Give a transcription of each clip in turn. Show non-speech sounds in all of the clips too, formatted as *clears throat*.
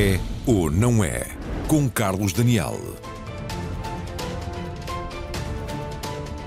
É ou não é? Com Carlos Daniel.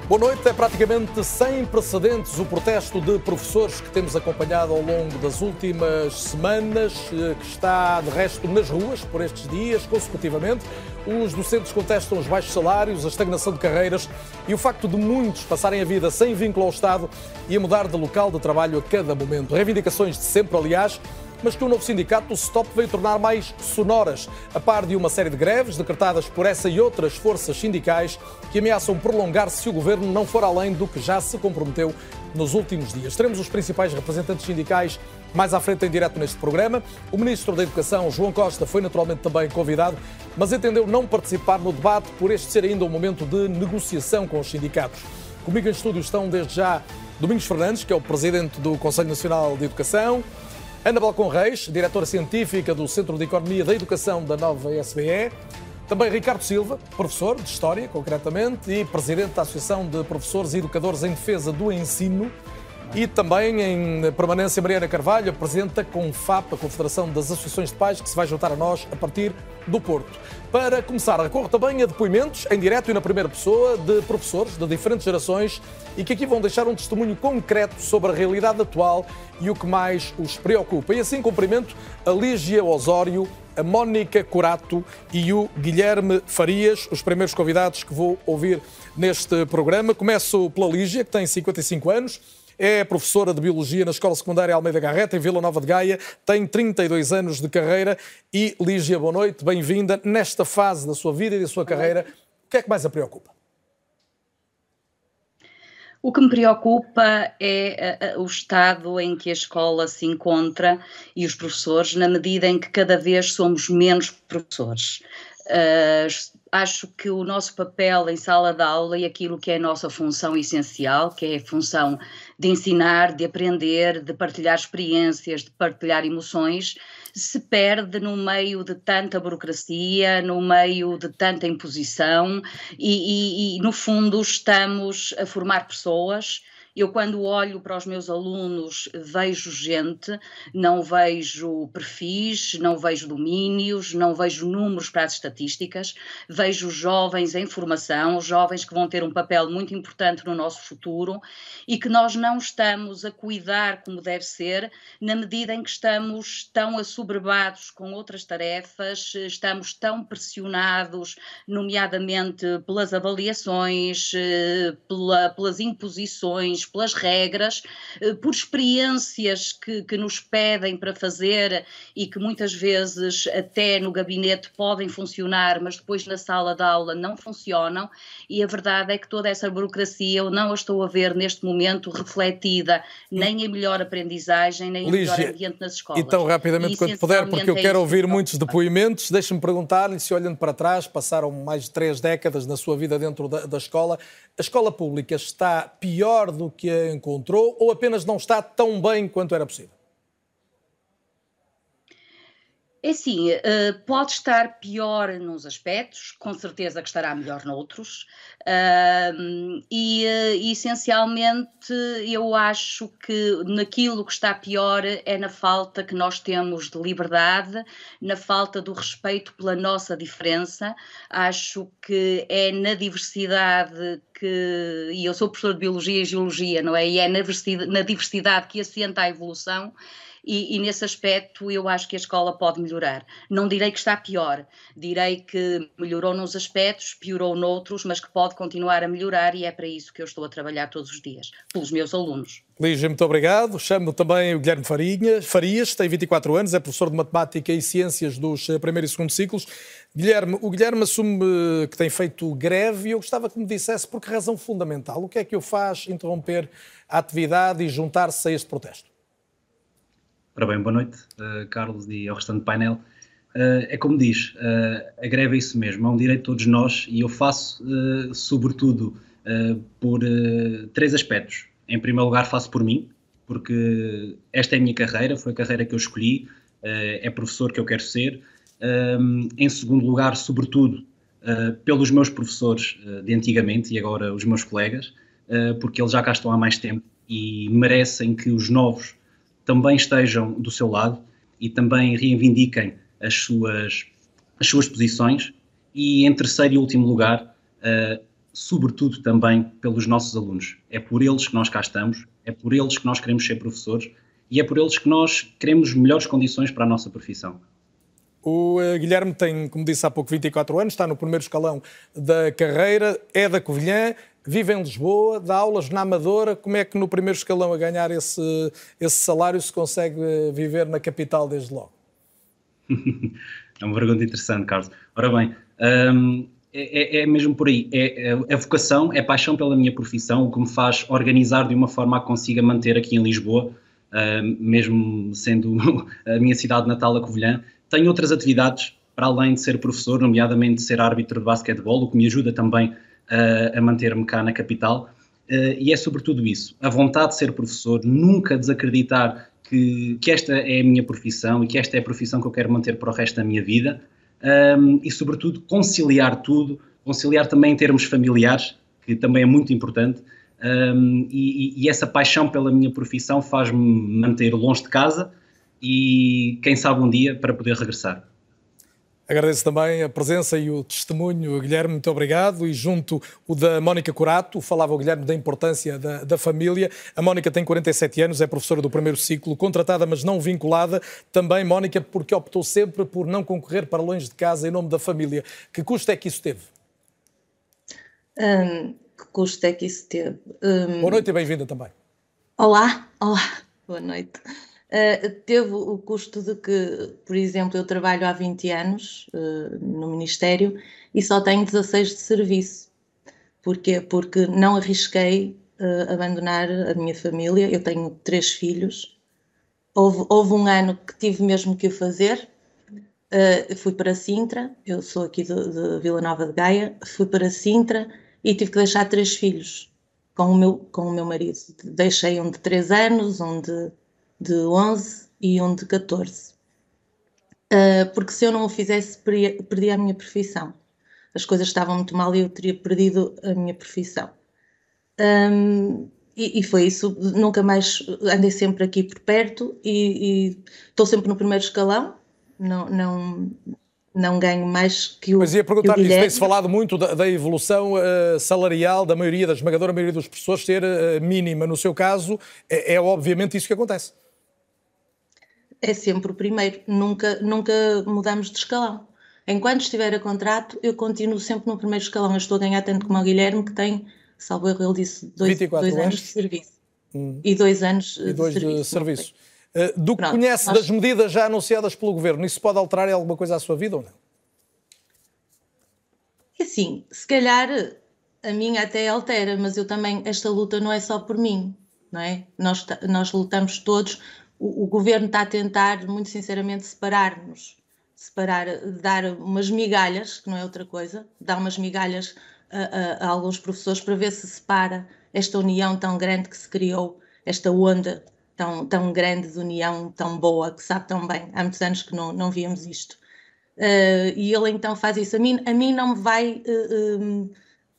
Boa noite. É praticamente sem precedentes o protesto de professores que temos acompanhado ao longo das últimas semanas, eh, que está de resto nas ruas por estes dias, consecutivamente. Os docentes contestam os baixos salários, a estagnação de carreiras e o facto de muitos passarem a vida sem vínculo ao Estado e a mudar de local de trabalho a cada momento. Reivindicações de sempre, aliás, mas que o novo sindicato, o STOP, veio tornar mais sonoras, a par de uma série de greves decretadas por essa e outras forças sindicais que ameaçam prolongar-se se o governo não for além do que já se comprometeu nos últimos dias. Teremos os principais representantes sindicais mais à frente em direto neste programa. O Ministro da Educação, João Costa, foi naturalmente também convidado, mas entendeu não participar no debate por este ser ainda um momento de negociação com os sindicatos. Comigo em estúdio estão desde já Domingos Fernandes, que é o Presidente do Conselho Nacional de Educação, Ana Balcon Reis, diretora científica do Centro de Economia da Educação da nova SBE. Também Ricardo Silva, professor de História, concretamente, e presidente da Associação de Professores e Educadores em Defesa do Ensino. E também em permanência Mariana Carvalho, presidente da CONFAP, a Confederação das Associações de Pais, que se vai juntar a nós a partir do Porto. Para começar, recorro também a depoimentos em direto e na primeira pessoa de professores de diferentes gerações e que aqui vão deixar um testemunho concreto sobre a realidade atual e o que mais os preocupa. E assim cumprimento a Lígia Osório, a Mónica Corato e o Guilherme Farias, os primeiros convidados que vou ouvir neste programa. Começo pela Lígia, que tem 55 anos é professora de Biologia na Escola Secundária Almeida Garreta, em Vila Nova de Gaia, tem 32 anos de carreira e, Lígia, boa noite, bem-vinda. Nesta fase da sua vida e da sua carreira, o que é que mais a preocupa? O que me preocupa é o estado em que a escola se encontra e os professores, na medida em que cada vez somos menos professores. Uh, acho que o nosso papel em sala de aula e aquilo que é a nossa função essencial, que é a função de ensinar, de aprender, de partilhar experiências, de partilhar emoções, se perde no meio de tanta burocracia, no meio de tanta imposição e, e, e no fundo estamos a formar pessoas eu, quando olho para os meus alunos, vejo gente, não vejo perfis, não vejo domínios, não vejo números para as estatísticas, vejo jovens em formação, jovens que vão ter um papel muito importante no nosso futuro e que nós não estamos a cuidar como deve ser, na medida em que estamos tão assoberbados com outras tarefas, estamos tão pressionados, nomeadamente pelas avaliações, eh, pela, pelas imposições pelas regras, eh, por experiências que, que nos pedem para fazer e que muitas vezes até no gabinete podem funcionar, mas depois na sala de aula não funcionam. E a verdade é que toda essa burocracia eu não a estou a ver neste momento refletida nem em melhor aprendizagem, nem em melhor ambiente nas escolas. Então, rapidamente, quando puder, porque eu é quero ouvir muitos depoimentos, deixe-me perguntar-lhe se, olhando para trás, passaram mais de três décadas na sua vida dentro da, da escola, a escola pública está pior do que a encontrou ou apenas não está tão bem quanto era possível? É assim, uh, pode estar pior nos aspectos, com certeza que estará melhor noutros, uh, e uh, essencialmente eu acho que naquilo que está pior é na falta que nós temos de liberdade, na falta do respeito pela nossa diferença. Acho que é na diversidade que, e eu sou professor de Biologia e Geologia, não é? E é na diversidade que assenta a evolução e, e, nesse aspecto eu acho que a escola pode melhorar. Não direi que está pior, direi que melhorou nos aspectos, piorou noutros, mas que pode continuar a melhorar e é para isso que eu estou a trabalhar todos os dias, pelos meus alunos. Lígia, muito obrigado. Chamo também o Guilherme Farinha, Farias, tem 24 anos, é professor de Matemática e Ciências dos eh, primeiro e segundo ciclos. Guilherme, o Guilherme assume que tem feito greve e eu gostava que me dissesse por que razão fundamental. O que é que o faz interromper a atividade e juntar-se a este protesto? Ora bem, boa noite, uh, Carlos e ao restante painel. Uh, é como diz, uh, a greve é isso mesmo, é um direito de todos nós e eu faço, sobretudo, por três aspectos. Em primeiro lugar, faço por mim, porque esta é a minha carreira, foi a carreira que eu escolhi, é professor que eu quero ser. em segundo lugar, sobretudo, pelos meus professores de antigamente e agora os meus colegas, porque eles já cá estão há mais tempo e merecem que os novos também estejam do seu lado e também reivindiquem as suas, as suas posições e, em terceiro e último lugar, uh, sobretudo também pelos nossos alunos. É por eles que nós cá estamos, é por eles que nós queremos ser professores e é por eles que nós queremos melhores condições para a nossa profissão. O uh, Guilherme tem, como disse há pouco, 24 anos, está no primeiro escalão da carreira, é da Covilhã, vive em Lisboa, dá aulas na Amadora. Como é que no primeiro escalão a ganhar esse, esse salário se consegue viver na capital desde logo? *laughs* é uma pergunta interessante, Carlos. Ora bem, um, é, é, é, mesmo por aí. É, é, a vocação, é paixão pela minha profissão, o que me faz organizar de uma forma a que consiga manter aqui em Lisboa, uh, mesmo sendo *laughs* a minha cidade natal, a Covilhã. Tenho outras atividades, para além de ser professor, nomeadamente ser árbitro de basquetebol, o que me ajuda também a manter-me cá na capital. Uh, e é sobretudo isso, a vontade de ser professor, nunca desacreditar que, que, esta é a minha profissão e que esta é a profissão que eu quero manter para o resto da minha vida um, e, sobretudo, conciliar tudo, conciliar também em termos familiares, que também é muito importante, um, e, e, essa paixão pela minha profissão faz-me manter longe de casa e, quem sabe, um dia para poder regressar. Agradeço também a presença e o testemunho, Guilherme, muito obrigado. E junto o da Mónica Curato, falava o Guilherme da importância da, da, família. A Mónica tem 47 anos, é professora do primeiro ciclo, contratada, mas não vinculada. Também, Mónica, porque optou sempre por não concorrer para longe de casa em nome da família. Que custo é que isso teve? Hum, que custo é que isso teve? Hum... Boa noite e bem-vinda também. Olá, olá, boa noite. Uh, teve o custo de que, por exemplo, eu trabalho há 20 anos uh, no Ministério e só tenho 16 de serviço. Porquê? Porque não arrisquei uh, abandonar a minha família. Eu tenho três filhos. Houve, houve um ano que tive mesmo que o fazer. fui para Sintra, eu sou aqui de, de Vila Nova de Gaia. Fui para Sintra e tive que deixar três filhos com o meu, com o meu marido. Deixei um de 3 anos, um de de 11 e um de 14. Uh, porque se eu não o fizesse, perdia, perdia a minha profissão. As coisas estavam muito mal e eu teria perdido a minha profissão. Um, e, e, foi isso. Nunca mais andei sempre aqui por perto e, estou sempre no primeiro escalão. Não, não, não ganho mais que o. Mas ia perguntar isso, tem-se falado muito da, da evolução uh, salarial da maioria, da esmagadora maioria dos professores ser uh, mínima. No seu caso, é, é obviamente isso que acontece é sempre o primeiro, nunca, nunca mudamos de escalão. Enquanto estiver a contrato, eu continuo sempre no primeiro escalão. Eu estou a ganhar tanto como o Guilherme, que tem, salvo erro, ele disse, dois, dois anos de serviço. Hum. E dois anos e dois de serviço. De serviço. Uh, do que Pronto, conhece nós... das medidas já anunciadas pelo Governo, isso pode alterar alguma coisa à sua vida ou não? É assim, se calhar a minha até altera, mas eu também, esta luta não é só por mim, não é? Nós, nós lutamos todos o, o governo está a tentar, muito sinceramente, separar-nos, separar, dar umas migalhas, que não é outra coisa, dar umas migalhas a, a, a, alguns professores para ver se separa esta união tão grande que se criou, esta onda tão, tão grande de união, tão boa, que sabe tão bem. Há muitos anos que não, não víamos isto. Uh, e ele então faz isso. A mim, a mim não me vai uh,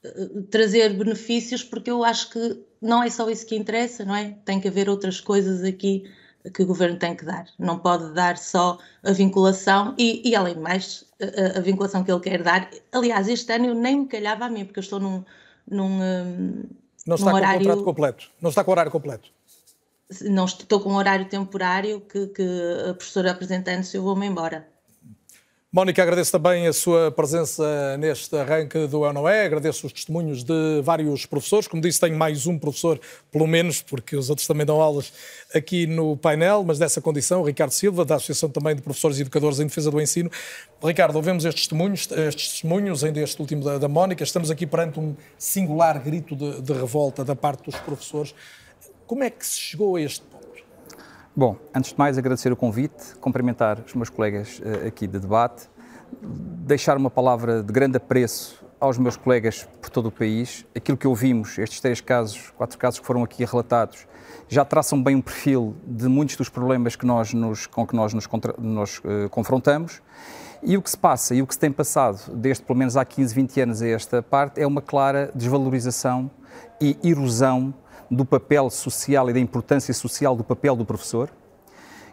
uh, trazer benefícios, porque eu acho que não é só isso que interessa, não é? Tem que haver outras coisas aqui que o governo tem que dar. Não pode dar só a vinculação e, e além de mais, a, a, vinculação que ele quer dar. Aliás, este ano eu nem me calhava a mim, porque eu estou num. num não está num horário... com o contrato completo. Não está com o horário completo. Não estou com um horário temporário que, que a professora apresentando se eu vou-me embora. Mónica, agradeço também a sua presença neste arranque do Anoé, agradeço os testemunhos de vários professores. Como disse, tenho mais um professor, pelo menos, porque os outros também dão aulas aqui no painel, mas dessa condição, o Ricardo Silva, da Associação também de Professores e Educadores em Defesa do Ensino. Ricardo, ouvemos estes testemunhos, estes testemunhos, ainda este último da, da Mónica. Estamos aqui perante um singular grito de, de revolta da parte dos professores. Como é que se chegou a este Bom, antes de mais agradecer o convite, cumprimentar os meus colegas uh, aqui de debate, deixar uma palavra de grande apreço aos meus colegas por todo o país. Aquilo que ouvimos, estes três casos, quatro casos que foram aqui relatados, já traçam bem um perfil de muitos dos problemas que nós nos, com que nós nos, contra, nos uh, confrontamos. E o que se passa e o que se tem passado desde pelo menos há 15, 20 anos a esta parte é uma clara desvalorização e erosão do papel social e da importância social do papel do professor,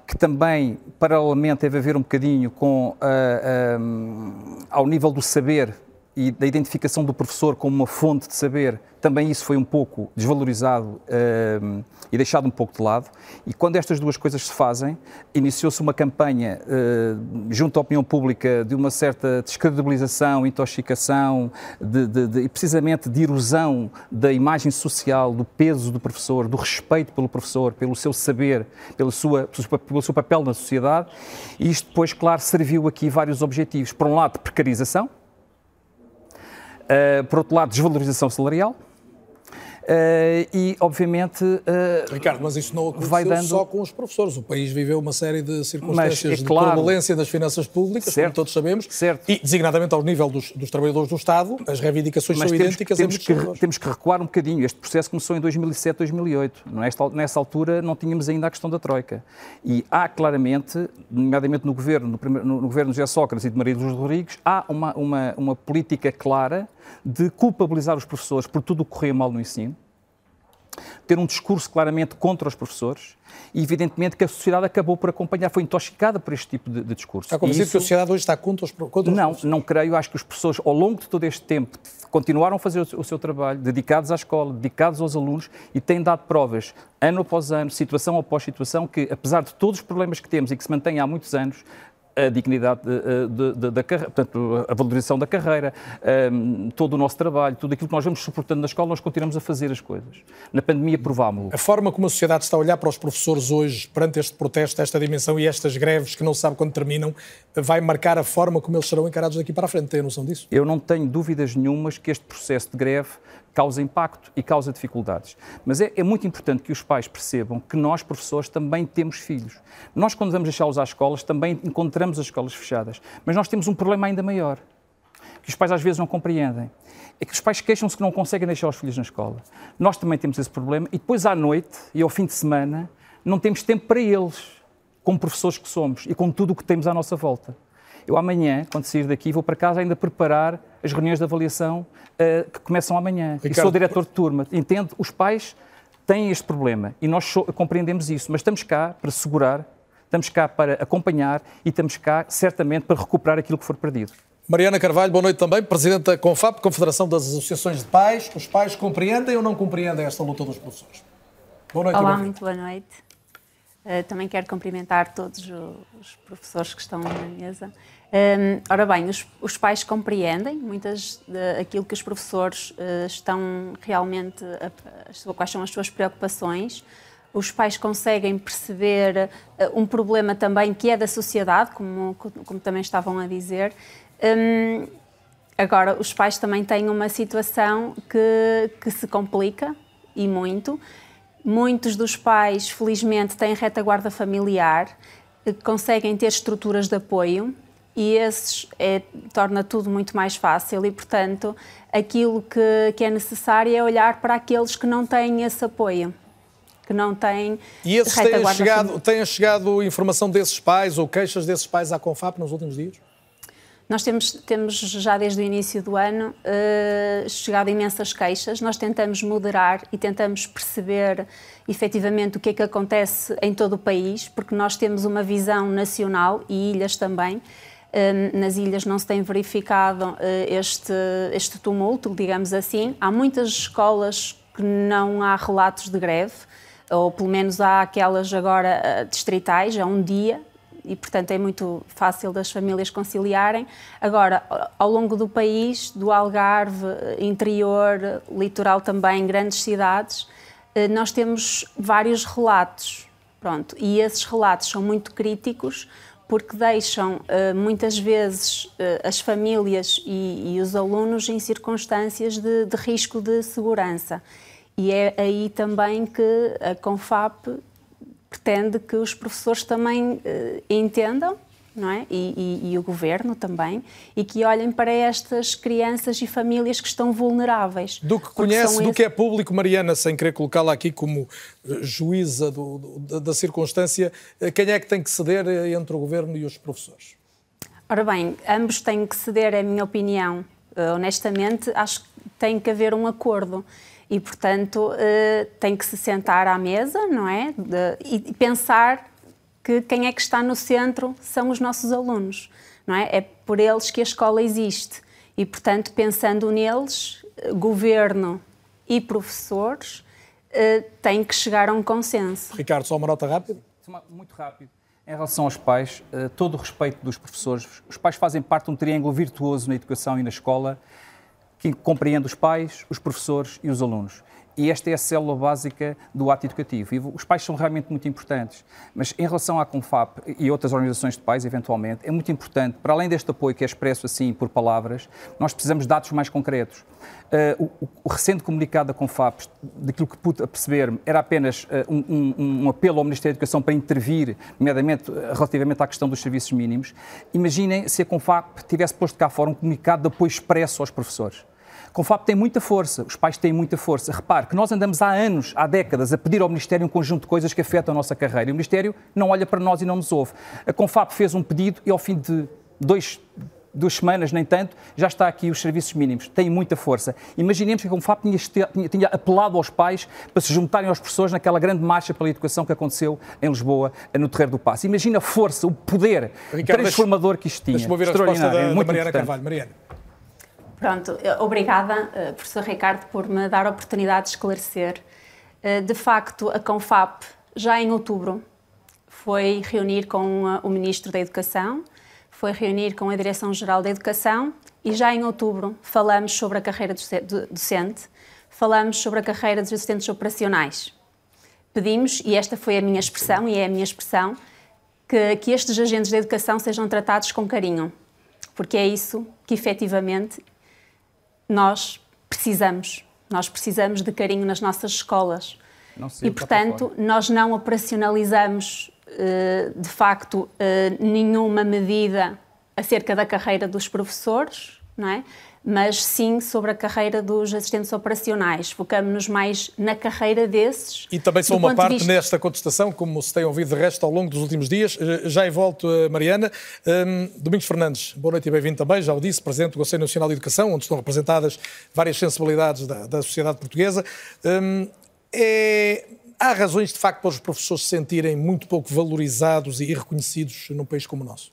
que também, paralelamente, deve haver um bocadinho com, uh, uh, ao nível do saber e da identificação do professor como uma fonte de saber, também isso foi um pouco desvalorizado uh, e deixado um pouco de lado. E quando estas duas coisas se fazem, iniciou-se uma campanha uh, junto à opinião pública de uma certa descredibilização, intoxicação de, de, de, e precisamente de erosão da imagem social, do peso do professor, do respeito pelo professor, pelo seu saber, pela sua, pelo seu papel na sociedade. E isto depois, claro, serviu aqui vários objetivos. Por um lado, precarização, Uh, por outro lado, desvalorização salarial. Uh, e, obviamente. Uh, Ricardo, mas isso não aconteceu dando... só com os professores. O país viveu uma série de circunstâncias é de claro, turbulência das finanças públicas, certo, como todos sabemos, certo. e, designadamente ao nível dos, dos, trabalhadores do Estado, as reivindicações mas são temos, idênticas temos que, temos que recuar um bocadinho. Este processo começou em 2007, 2008. Nesta, nessa altura não tínhamos ainda a questão da Troika. E há claramente, nomeadamente no governo, no, primeiro, no, no governo de José Sócrates e de Maria dos Rodrigues, há uma, uma, uma política clara de culpabilizar os professores por tudo o que corria mal no ensino, ter um discurso claramente contra os professores e, evidentemente, que a sociedade acabou por acompanhar, foi intoxicada por este tipo de, de discurso. Está convencido isso... que a sociedade hoje está contra os, contra os Não, professores? não creio. Acho que os professores, ao longo de todo este tempo, continuaram a fazer o, o seu trabalho, dedicados à escola, dedicados aos alunos e têm dado provas, ano após ano, situação após situação, que, apesar de todos os problemas que temos e que se mantêm há muitos anos, a dignidade da carreira, portanto, a valorização da carreira, um, todo o nosso trabalho, tudo aquilo que nós vamos suportando na escola, nós continuamos a fazer as coisas. Na pandemia provámos. A forma como a sociedade está a olhar para os professores hoje, perante este protesto, esta dimensão e estas greves que não se sabe quando terminam, vai marcar a forma como eles serão encarados daqui para a frente. Tem a noção disso? Eu não tenho dúvidas nenhumas que este processo de greve causa impacto e causa dificuldades. Mas é, é, muito importante que os pais percebam que nós, professores, também temos filhos. Nós, quando vamos deixá-los às escolas, também encontramos as escolas fechadas. Mas nós temos um problema ainda maior, que os pais às vezes não compreendem. É que os pais queixam-se que não conseguem deixar os filhos na escola. Nós também temos esse problema e depois à noite e ao fim de semana não temos tempo para eles, como professores que somos e com tudo o que temos à nossa volta. Eu amanhã, quando sair daqui, vou para casa ainda preparar as reuniões de avaliação uh, que começam amanhã. Ricardo, e sou diretor de turma. Entendo, os pais têm este problema e nós so compreendemos isso, mas estamos cá para segurar, estamos cá para acompanhar e estamos cá, certamente, para recuperar aquilo que for perdido. Mariana Carvalho, boa noite também, Presidente da CONFAP, Confederação das Associações de Pais. Os pais compreendem ou não compreendem esta luta dos professores? Boa noite. Olá, muito boa noite. Uh, também quero cumprimentar todos os professores que estão na mesa. Ora bem, os, os, pais compreendem muitas daquilo que os professores uh, estão realmente, a, quais são as suas preocupações. Os pais conseguem perceber uh, um problema também que é da sociedade, como, como também estavam a dizer. Agora, os pais também têm uma situação que, que se complica e muito. Muitos dos pais, felizmente, têm retaguarda familiar, eh, conseguem ter estruturas de apoio e esses é, torna tudo muito mais fácil e, portanto, aquilo que, que é necessário é olhar para aqueles que não têm esse apoio que não têm. E esses têm chegado, têm chegado informação desses pais ou queixas desses pais à CONFAP nos últimos dias? Nós temos, temos já desde o início do ano uh, chegado imensas queixas. Nós tentamos moderar e tentamos perceber efetivamente o que é que acontece em todo o país, porque nós temos uma visão nacional e ilhas também nas ilhas não se tem verificado eh, este, este tumulto, digamos assim. Há muitas escolas que não há relatos de greve, ou pelo menos há aquelas agora eh, distritais, há um dia, e portanto é muito fácil das famílias conciliarem. Agora, ao longo do país, do Algarve, interior, litoral também, grandes cidades, eh, nós temos vários relatos. Pronto, e esses relatos são muito críticos porque deixam uh, muitas vezes uh, as famílias e, e, os alunos em circunstâncias de, de, risco de segurança. E é aí também que a CONFAP pretende que os professores também uh, entendam não é? E, e, e, o governo também, e que olhem para estas crianças e famílias que estão vulneráveis. Do que conhece, do que é público, Mariana, sem querer colocá-la aqui como eh, juíza do, do, da circunstância, eh, quem é que tem que ceder eh, entre o governo e os professores? Ora bem, ambos têm que ceder, é a minha opinião. honestamente, acho que tem que haver um acordo e, portanto, tem que se sentar à mesa, não é? e pensar que quem é que está no centro são os nossos alunos, não é? É por eles que a escola existe. E, portanto, pensando neles, governo e professores uh, têm que chegar a um consenso. Ricardo, só uma nota rápida? Muito rápido. Em relação aos pais, uh, todo o respeito dos professores. Os pais fazem parte de um triângulo virtuoso na educação e na escola que compreende os pais, os professores e os alunos e esta é a célula básica do ato educativo. E os pais são realmente muito importantes. Mas em relação à Confap e outras organizações de pais, eventualmente, é muito importante, para além deste apoio que é expresso assim por palavras, nós precisamos de dados mais concretos. Uh, o, o, recente comunicado da Confap, daquilo que pude perceber, era apenas uh, um, um, um, apelo ao Ministério da Educação para intervir, nomeadamente uh, relativamente à questão dos serviços mínimos. Imaginem se a Confap tivesse posto cá fora um comunicado de apoio expresso aos professores. Confap tem muita força, os pais têm muita força. Repare que nós andamos há anos, há décadas, a pedir ao Ministério um conjunto de coisas que afetam a nossa carreira e o Ministério não olha para nós e não nos ouve. A Confap fez um pedido e ao fim de dois, duas semanas, nem tanto, já está aqui os serviços mínimos. Tem muita força. Imaginemos que a Confap tinha, tinha, tinha, apelado aos pais para se juntarem aos professores naquela grande marcha pela educação que aconteceu em Lisboa, no Terreiro do Passo. Imagina a força, o poder Ricardo, transformador que isto tinha. Deixa-me ouvir a resposta da, da Mariana Carvalho. Mariana. Pronto, obrigada, eh, professor Ricardo, por me dar a oportunidade de esclarecer. Eh, de facto, a CONFAP, já em outubro, foi reunir com eh, o Ministro da Educação, foi reunir com a Direção-Geral da Educação e já em outubro falamos sobre a carreira docente, falamos sobre a carreira dos assistentes operacionais. Pedimos, e esta foi a minha expressão, e é a minha expressão, que, que estes agentes da educação sejam tratados com carinho, porque é isso que efetivamente nós precisamos. Nós precisamos de carinho nas nossas escolas. e, portanto, nós não operacionalizamos, eh, de facto, eh, nenhuma medida acerca da carreira dos professores, não é? Mas sim sobre a carreira dos assistentes operacionais. Focamos-nos mais na carreira desses. E também são uma parte vista... nesta contestação, como se tem ouvido de resto ao longo dos últimos dias. Eh, já em volto, eh, Mariana. Um, Domingos Fernandes, boa noite e bem-vindo também, já o disse, Presidente do Conselho Nacional de Educação, onde estão representadas várias sensibilidades da, da sociedade portuguesa. Um, é... Há razões, de facto, para os professores se sentirem muito pouco valorizados e reconhecidos num país como o nosso?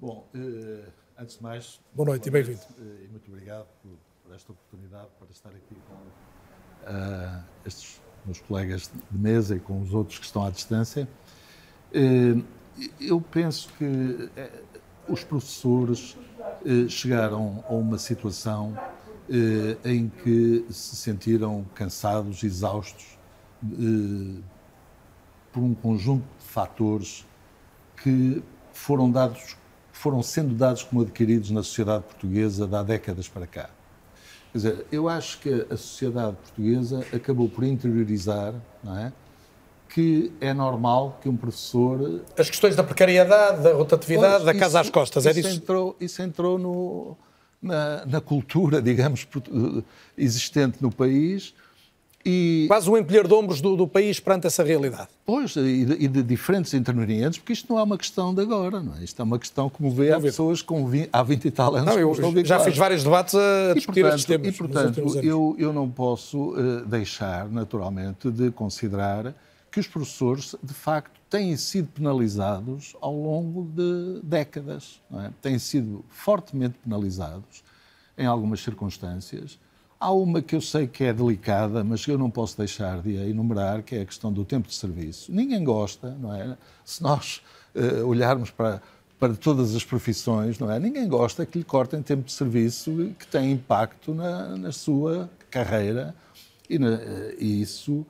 Bom, uh Antes de mais, boa noite e bem-vindo. E muito obrigado por, por, esta oportunidade para estar aqui com uh, estes meus colegas de mesa e com os outros que estão à distância. Uh, eu penso que uh, os professores chegaram a uma situação em que se sentiram cansados, exaustos por um conjunto de fatores que foram dados foram sendo dados como adquiridos na sociedade portuguesa de há décadas para cá. Quer dizer, eu acho que a sociedade portuguesa acabou por interiorizar, não é? Que é normal que um professor. As questões da precariedade, da rotatividade, pois, da casa isso, às costas, é isso disso? Entrou, isso entrou no, na, na cultura, digamos, existente no país e... Quase um encolher de ombros do, do, país perante essa realidade. Pois, e de, e de, diferentes intervenientes, porque isto não é uma questão de agora, não é? Isto é uma questão, como vê, há pessoas com 20, há 20 e tal anos. Não, eu já fiz vários debates a discutir portanto, estes temas. E, portanto, eu, eu não posso uh, deixar, naturalmente, de considerar que os professores, de facto, têm sido penalizados ao longo de décadas, não é? Têm sido fortemente penalizados em algumas circunstâncias Há uma que eu sei que é delicada, mas eu não posso deixar de enumerar, que é a questão do tempo de serviço. Ninguém gosta, não é? Se nós uh, olharmos para, para todas as profissões, não é? Ninguém gosta que lhe cortem tempo de serviço que tem impacto na, na sua carreira e, na, uh, e isso uh,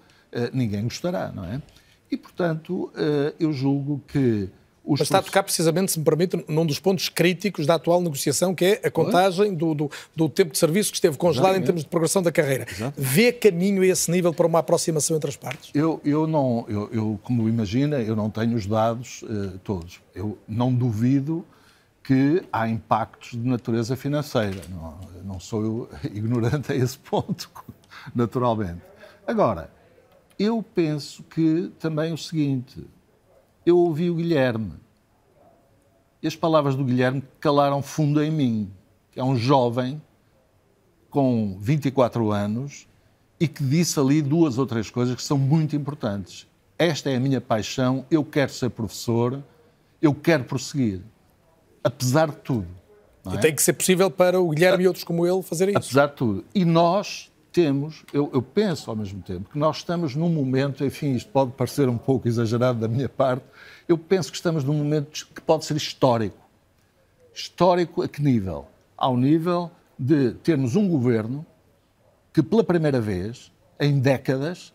ninguém gostará, não é? E, portanto, eu julgo que os Mas está a tocar precisamente, se me permite, num dos pontos críticos da atual negociação, que é a contagem do, do, do tempo de serviço que esteve congelado Exatamente. em termos de progressão da carreira. Exato. Vê caminho a esse nível para uma aproximação entre as partes? Eu, eu não, eu, eu como imagina, eu não tenho os dados uh, todos. Eu não duvido que há impactos de natureza financeira. Não, não sou eu *laughs* ignorante a esse ponto, *laughs* naturalmente. Agora, eu penso que também o seguinte, eu ouvi o Guilherme. E as palavras do Guilherme calaram fundo em mim, que é um jovem com 24 anos e que disse ali duas ou três coisas que são muito importantes. esta é a minha paixão, eu quero ser professor, eu quero prosseguir, apesar de tudo. É? E tem que ser possível para o Guilherme e outros como ele fazerem isso. Apesar de tudo. E nós temos, eu, eu, penso ao mesmo tempo, que nós estamos num momento, enfim, isto pode parecer um pouco exagerado da minha parte, eu penso que estamos num momento que pode ser histórico. Histórico a que nível? Ao nível de termos um governo que, pela primeira vez, em décadas,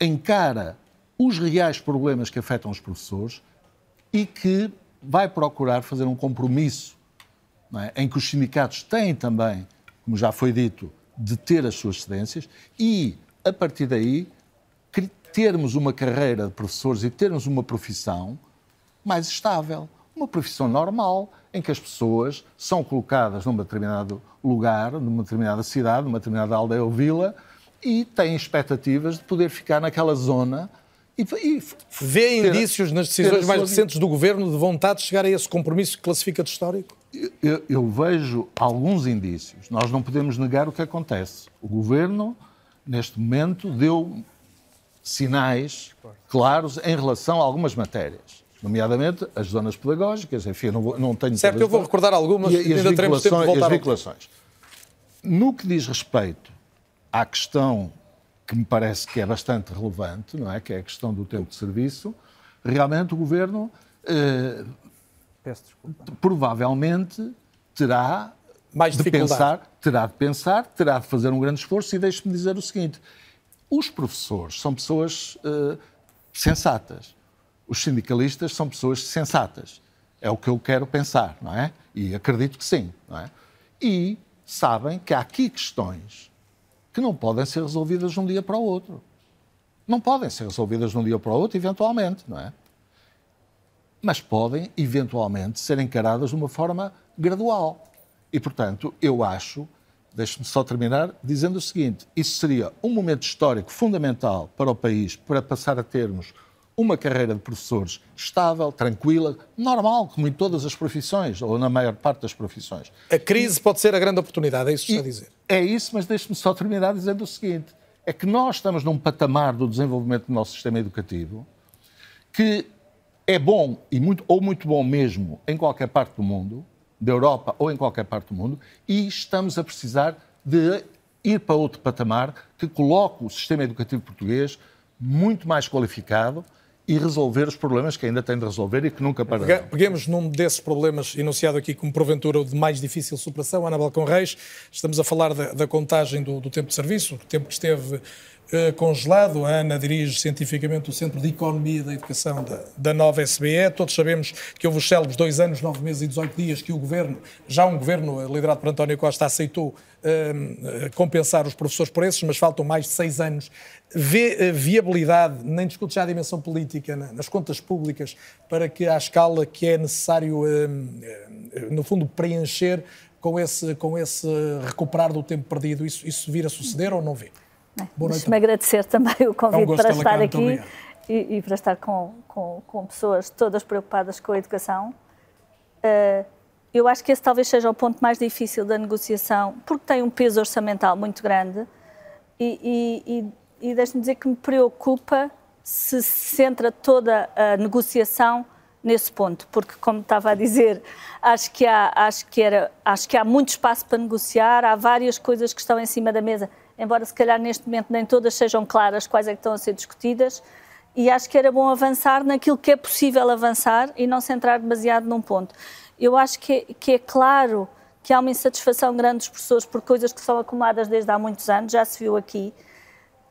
encara os reais problemas que afetam os professores e que vai procurar fazer um compromisso é? em que os sindicatos têm também, como já foi dito, de ter as suas cedências e, a partir daí, termos uma carreira de professores e termos uma profissão mais estável. Uma profissão normal, em que as pessoas são colocadas num determinado lugar, numa determinada cidade, numa determinada aldeia ou vila, e têm expectativas de poder ficar naquela zona e, e Vê indícios nas decisões mais recentes do governo de vontade de chegar a esse compromisso que classifica de histórico? Eu, eu, vejo alguns indícios. Nós não podemos negar o que acontece. O governo, neste momento, deu sinais claros em relação a algumas matérias. Nomeadamente as zonas pedagógicas, enfim, não, não tenho... Certo, eu vou recordar algumas e, e ainda teremos tempo de voltar as vinculações. No que diz respeito à questão que me parece que é bastante relevante, não é? Que é a questão do tempo de serviço. Realmente o governo eh, provavelmente terá Mais de pensar, terá de pensar, terá de fazer um grande esforço e deixe-me dizer o seguinte: os professores são pessoas eh, sensatas, os sindicalistas são pessoas sensatas. É o que eu quero pensar, não é? E acredito que sim, não é? E sabem que há aqui questões que não podem ser resolvidas de um dia para o outro. Não podem ser resolvidas de um dia para o outro, eventualmente, não é? Mas podem, eventualmente, ser encaradas de uma forma gradual. E, portanto, eu acho, deixe-me só terminar dizendo o seguinte: isso seria um momento histórico fundamental para o país, para passar a termos uma carreira de professores estável, tranquila, normal, como em todas as profissões, ou na maior parte das profissões. A crise pode ser a grande oportunidade, é isso que está a dizer? É isso, mas deixe-me só terminar dizendo o seguinte: é que nós estamos num patamar do desenvolvimento do nosso sistema educativo que é bom, e muito, ou muito bom mesmo, em qualquer parte do mundo, da Europa ou em qualquer parte do mundo, e estamos a precisar de ir para outro patamar que coloque o sistema educativo português muito mais qualificado, e resolver os problemas que ainda tem de resolver e que nunca pararão. Peguemos num desses problemas enunciado aqui como porventura o de mais difícil superação, Ana Balcão Reis, estamos a falar da, da contagem do, do, tempo de serviço, o tempo que esteve congelado. A Ana dirige cientificamente o Centro de Economia da Educação da, da nova SBE. Todos sabemos que houve os célebres dois anos, nove meses e 18 dias que o Governo, já um Governo liderado por António Costa, aceitou uh, compensar os professores por esses, mas faltam mais de seis anos vê viabilidade, nem discute já a dimensão política nas contas públicas, para que à escala que é necessário, hum, hum, no fundo, preencher com esse, com esse recuperar do tempo perdido, isso, isso vir a suceder ou não vê? Deixe-me agradecer também o convite é um para estar aqui e, e, para estar com, com, com, pessoas todas preocupadas com a educação. Uh, eu acho que esse talvez seja o ponto mais difícil da negociação, porque tem um peso orçamental muito grande e, e e deixe-me dizer que me preocupa se centra toda a negociação nesse ponto, porque como estava a dizer, acho que há, acho que era, acho que há muito espaço para negociar, há várias coisas que estão em cima da mesa, embora se calhar neste momento nem todas sejam claras quais é que estão a ser discutidas, e acho que era bom avançar naquilo que é possível avançar e não centrar demasiado num ponto. Eu acho que, que é claro que há uma insatisfação grande dos professores por coisas que são acumuladas desde há muitos anos, já se viu aqui,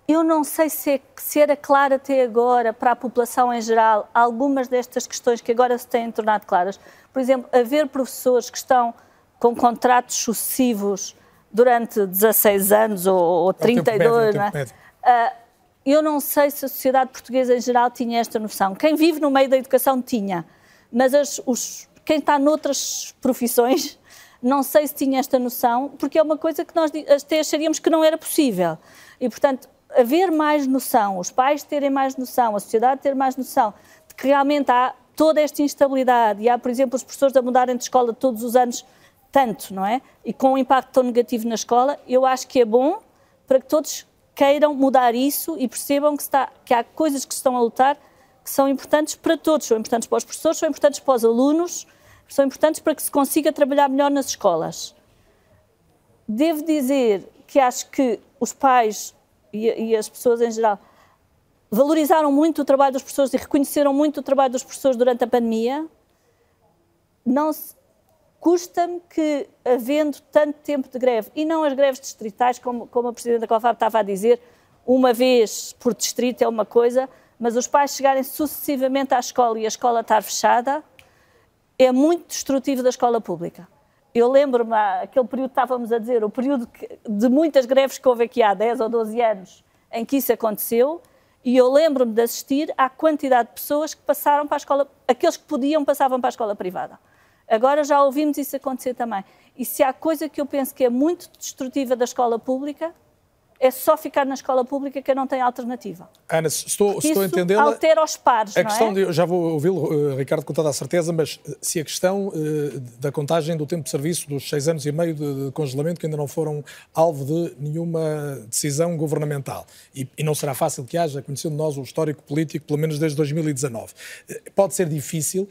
eu não sei se, é, se era claro até agora para a população em geral algumas destas questões que agora se têm tornado claras. Por exemplo, haver professores que estão com contratos sucessivos durante 16 anos ou, ou 32, médio, não é? Uh, eu não sei se a sociedade portuguesa em geral tinha esta noção. Quem vive no meio da educação tinha, mas as, os, quem está noutras profissões não sei se tinha esta noção, porque é uma coisa que nós até acharíamos que não era possível. E, portanto, haver mais noção, os pais terem mais noção, a sociedade ter mais noção de que realmente há toda esta instabilidade e há, por exemplo, os professores a mudarem de escola todos os anos tanto, não é? E com um impacto tão negativo na escola, eu acho que é bom para que todos queiram mudar isso e percebam que, está, que há coisas que estão a lutar que são importantes para todos, são importantes para os professores, são importantes para os alunos, são importantes para que se consiga trabalhar melhor nas escolas. Devo dizer que acho que os pais e, e as pessoas em geral valorizaram muito o trabalho dos professores e reconheceram muito o trabalho dos professores durante a pandemia. Não custa-me que, havendo tanto tempo de greve, e não as greves distritais, como, como a Presidente da estava a dizer, uma vez por distrito é uma coisa, mas os pais chegarem sucessivamente à escola e a escola estar fechada é muito destrutivo da escola pública. Eu lembro-me, aquele período que estávamos a dizer, o período de muitas greves que houve aqui há 10 ou 12 anos em que isso aconteceu, e eu lembro-me de assistir à quantidade de pessoas que passaram para a escola, aqueles que podiam passavam para a escola privada. Agora já ouvimos isso acontecer também. E se há coisa que eu penso que é muito destrutiva da escola pública, é só ficar na escola pública que não tem alternativa. Ana, estou, estou a entendê-la. altera os pares, a questão é? de, já vou ouvi-lo, uh, Ricardo, com toda a certeza, mas eh, se a questão uh, da contagem do tempo de serviço dos seis anos e meio de, de, congelamento, que ainda não foram alvo de nenhuma decisão governamental, e, e, não será fácil que haja, conhecendo nós o histórico político, pelo menos desde 2019, uh, pode ser difícil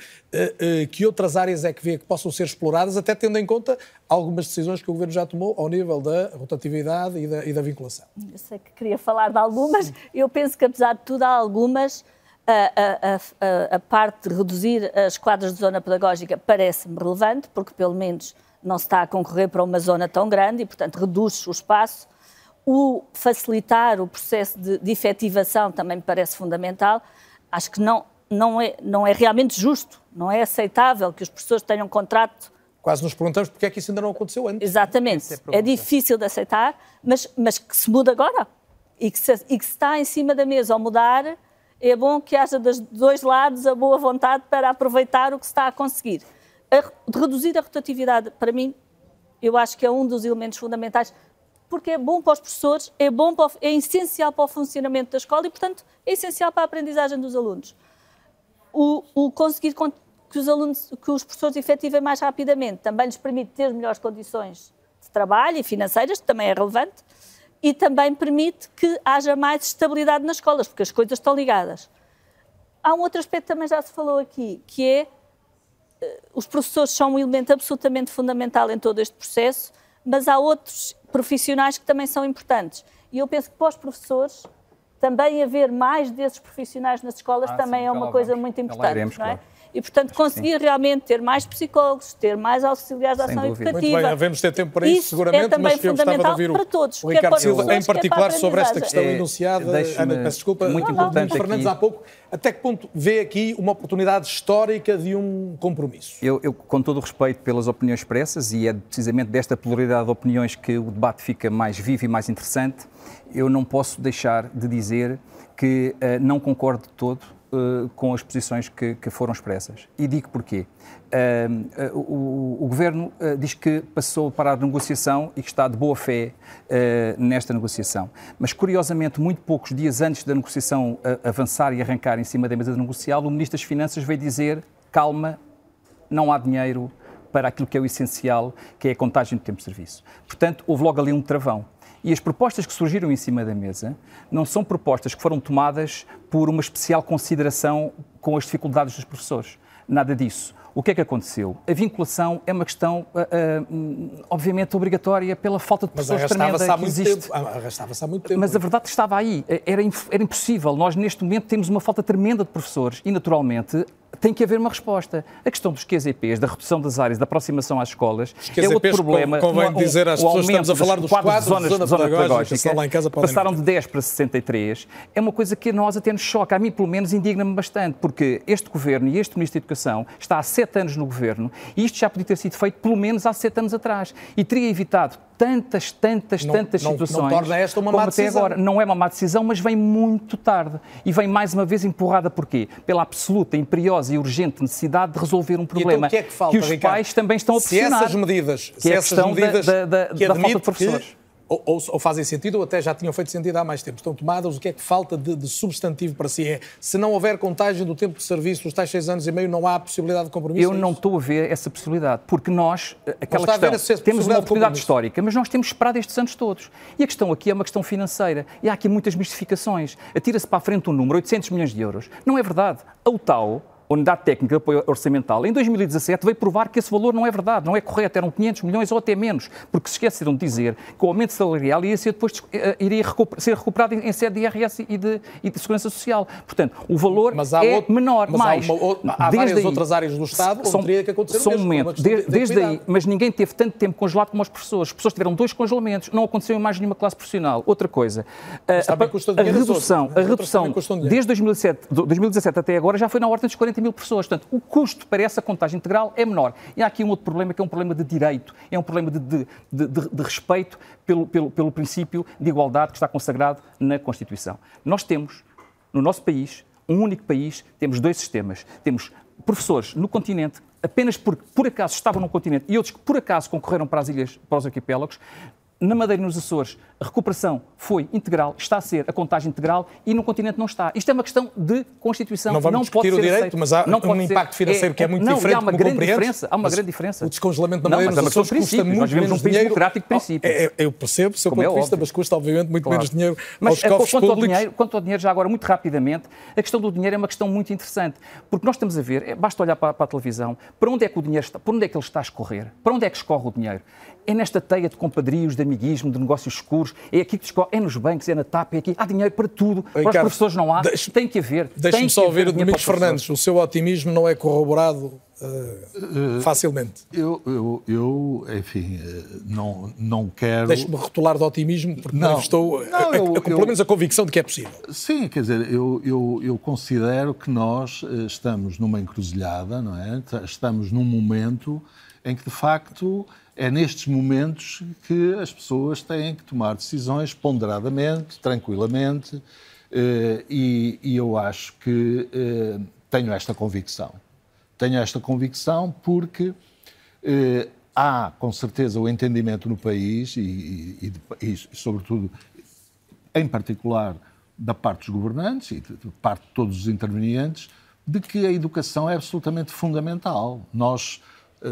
que outras áreas é que vê que possam ser exploradas, até tendo em conta algumas decisões que o Governo já tomou ao nível da rotatividade e da, e da vinculação. Eu sei que queria falar de algumas, eu penso que apesar de tudo há algumas. A, a, a, a parte de reduzir as quadras de zona pedagógica parece-me relevante, porque pelo menos não se está a concorrer para uma zona tão grande e, portanto, reduz o espaço. O facilitar o processo de, de efetivação também me parece fundamental. Acho que não, não, é, não é realmente justo, não é aceitável que os professores tenham contrato quase nos perguntamos porque é que isso ainda não aconteceu antes. Exatamente. É, é, difícil de aceitar, mas, mas que se muda agora. E que, se, e que se está em cima da mesa ao mudar, é bom que haja dos dois lados a boa vontade para aproveitar o que se está a conseguir. A, reduzir a rotatividade, para mim, eu acho que é um dos elementos fundamentais, porque é bom para os professores, é, bom para o, é essencial para o funcionamento da escola e, portanto, é essencial para a aprendizagem dos alunos. O, o conseguir que os alunos, que os professores efetivem mais rapidamente, também lhes permite ter melhores condições de trabalho e financeiras, que também é relevante, e também permite que haja mais estabilidade nas escolas, porque as coisas estão ligadas. Há um outro aspecto que também já se falou aqui, que é eh, os professores são um elemento absolutamente fundamental em todo este processo, mas há outros profissionais que também são importantes. E eu penso que para os professores também haver mais desses profissionais nas escolas ah, também sim, é uma coisa vamos. muito importante, iremos, não é? Claro. E, portanto, conseguir realmente ter mais psicólogos, ter mais auxiliares de ação educativa. Muito bem, devemos ter tempo para isso, isso seguramente, é também mas fundamental eu gostava de ouvir para todos, o Ricardo Silva, em particular, sobre esta questão é, enunciada. Ana, peço desculpa, muito importante Fernandes há pouco. Até que ponto vê aqui uma oportunidade histórica de um compromisso? Eu, eu, com todo o respeito pelas opiniões expressas, e é precisamente desta pluralidade de opiniões que o debate fica mais vivo e mais interessante, eu não posso deixar de dizer que uh, não concordo de todo uh, com as posições que, que, foram expressas. E digo porquê. Uh, o, o, Governo diz que passou para a negociação e que está de boa fé nesta negociação. Mas, curiosamente, muito poucos dias antes da negociação avançar e arrancar em cima da mesa negocial, o Ministro das Finanças veio dizer: calma, não há dinheiro para aquilo que é o essencial, que é a contagem do tempo de serviço. Portanto, houve logo ali um travão. E as propostas que surgiram em cima da mesa não são propostas que foram tomadas por uma especial consideração com as dificuldades dos professores. Nada disso. O que é que aconteceu? A vinculação é uma questão, uh, uh, obviamente, obrigatória pela falta de pessoas tremenda que existe. Arrastava-se há muito tempo. Mas a verdade estava aí. Era, era impossível. Nós, neste momento, temos uma falta tremenda de professores e, naturalmente, tem que haver uma resposta. A questão dos QZPs, da redução das áreas, da aproximação às escolas, é outro problema. Convém um, dizer às pessoas estamos a falar dos quadros zonas, de zona, zona pedagógica, pedagógica lá em casa passaram de 10 para 63. É uma coisa que a nós até nos choca. A mim, pelo menos, indigna-me bastante, porque este Governo e este Ministro da Educação está há sete anos no Governo e isto já podia ter sido feito pelo menos há sete anos atrás e teria evitado tantas, tantas, não, tantas não, situações. Não torna esta uma má decisão. agora. Não é uma má decisão, mas vem muito tarde. E vem mais uma vez empurrada por quê? Pela absoluta, imperiosa e urgente necessidade de resolver um problema então, que, é que, falta, que, os Ricardo? pais também estão a pressionar. Se essas medidas, que se é essas medidas da, da, que da falta de professores. Ou, ou, ou, fazem sentido ou até já tinham feito sentido há mais tempo. Estão tomadas, o que é que falta de, de, substantivo para si? É, se não houver contagem do tempo de serviço, dos tais seis anos e meio, não há possibilidade de compromisso? Eu é não estou a ver essa possibilidade, porque nós, eh, aquela questão, temos uma oportunidade histórica, mas nós temos esperado estes anos todos. E a questão aqui é uma questão financeira. E há aqui muitas mistificações. Atira-se para a frente um número, 800 milhões de euros. Não é verdade. A UTAU, Unidade Técnica de Apoio Orçamental, em 2017 veio provar que esse valor não é verdade, não é correto, eram 500 milhões ou até menos, porque se esqueceram de dizer que o aumento salarial ia ser depois eh, iria ser recuperado em sede de IRS e de, e de Segurança Social. Portanto, o valor é outro, menor. Mas mais, há, uma, há várias aí, outras áreas do Estado são, onde teria que acontecer só um momento, de, desde aí, mas ninguém teve tanto tempo congelado como as pessoas. As pessoas tiveram dois congelamentos, não aconteceu em mais nenhuma classe profissional. Outra coisa, eh, a, a, a redução, a redução desde 2007, 2017 até agora já foi na ordem dos 40 mil pessoas. Portanto, o custo para essa contagem integral é menor. E há aqui um outro problema que é um problema de direito, é um problema de, de, de, de respeito pelo, pelo, pelo princípio de igualdade que está consagrado na Constituição. Nós temos, no nosso país, um único país, temos dois sistemas. Temos professores no continente apenas porque por acaso estavam no continente e outros que por acaso concorreram para as ilhas, para os arquipélagos, na Madeira e nos Açores, a recuperação foi integral, está a ser a contagem integral e no continente não está. Isto é uma questão de Constituição. Não vamos não discutir o direito, aceito. mas há não um impacto financeiro é, que é muito não, diferente, há uma grande diferença. Há uma grande diferença. O descongelamento da Madeira não, nos Açores custa muito Nós vivemos menos um país dinheiro. democrático de princípio. É, é, eu percebo o seu Como ponto é de vista, mas custa obviamente muito Claro. menos dinheiro Mas aos cofres quanto, ao dinheiro, quanto ao dinheiro, já agora, muito rapidamente, a questão do dinheiro é uma questão muito interessante. Porque nós estamos a ver, é, basta olhar para, para a televisão, para onde é que o dinheiro está, para onde é que ele está a escorrer? Para onde é que escorre o dinheiro? É nesta teia de compadrios, de amiguismo, de negócios escuros, é aqui que escorre, é nos bancos, é na TAP, é aqui. Há dinheiro para tudo. para os professores não há, deixe- tem que haver. Deixe-me só ouvir o Domingos Fernandes. O seu otimismo não é corroborado eh, facilmente. Eu, eu, eu enfim, eh, não, não quero. Deixe-me rotular de otimismo, porque Não. eh, Não, a- a- eu- a- pelo menos a convicção de que é possível. Sim, quer dizer, eu, eu, eu considero que nós estamos numa encruzilhada, não é? Estamos num momento em que, de facto, é nestes momentos que as pessoas têm que tomar decisões ponderadamente, tranquilamente, eh, e, e eu acho que eh, tenho esta convicção. Tenho esta convicção porque eh, há, com certeza, o entendimento no país e, e- e- sobretudo, em particular da parte dos governantes e parte de todos os intervenientes, de que a educação é absolutamente fundamental. Nós,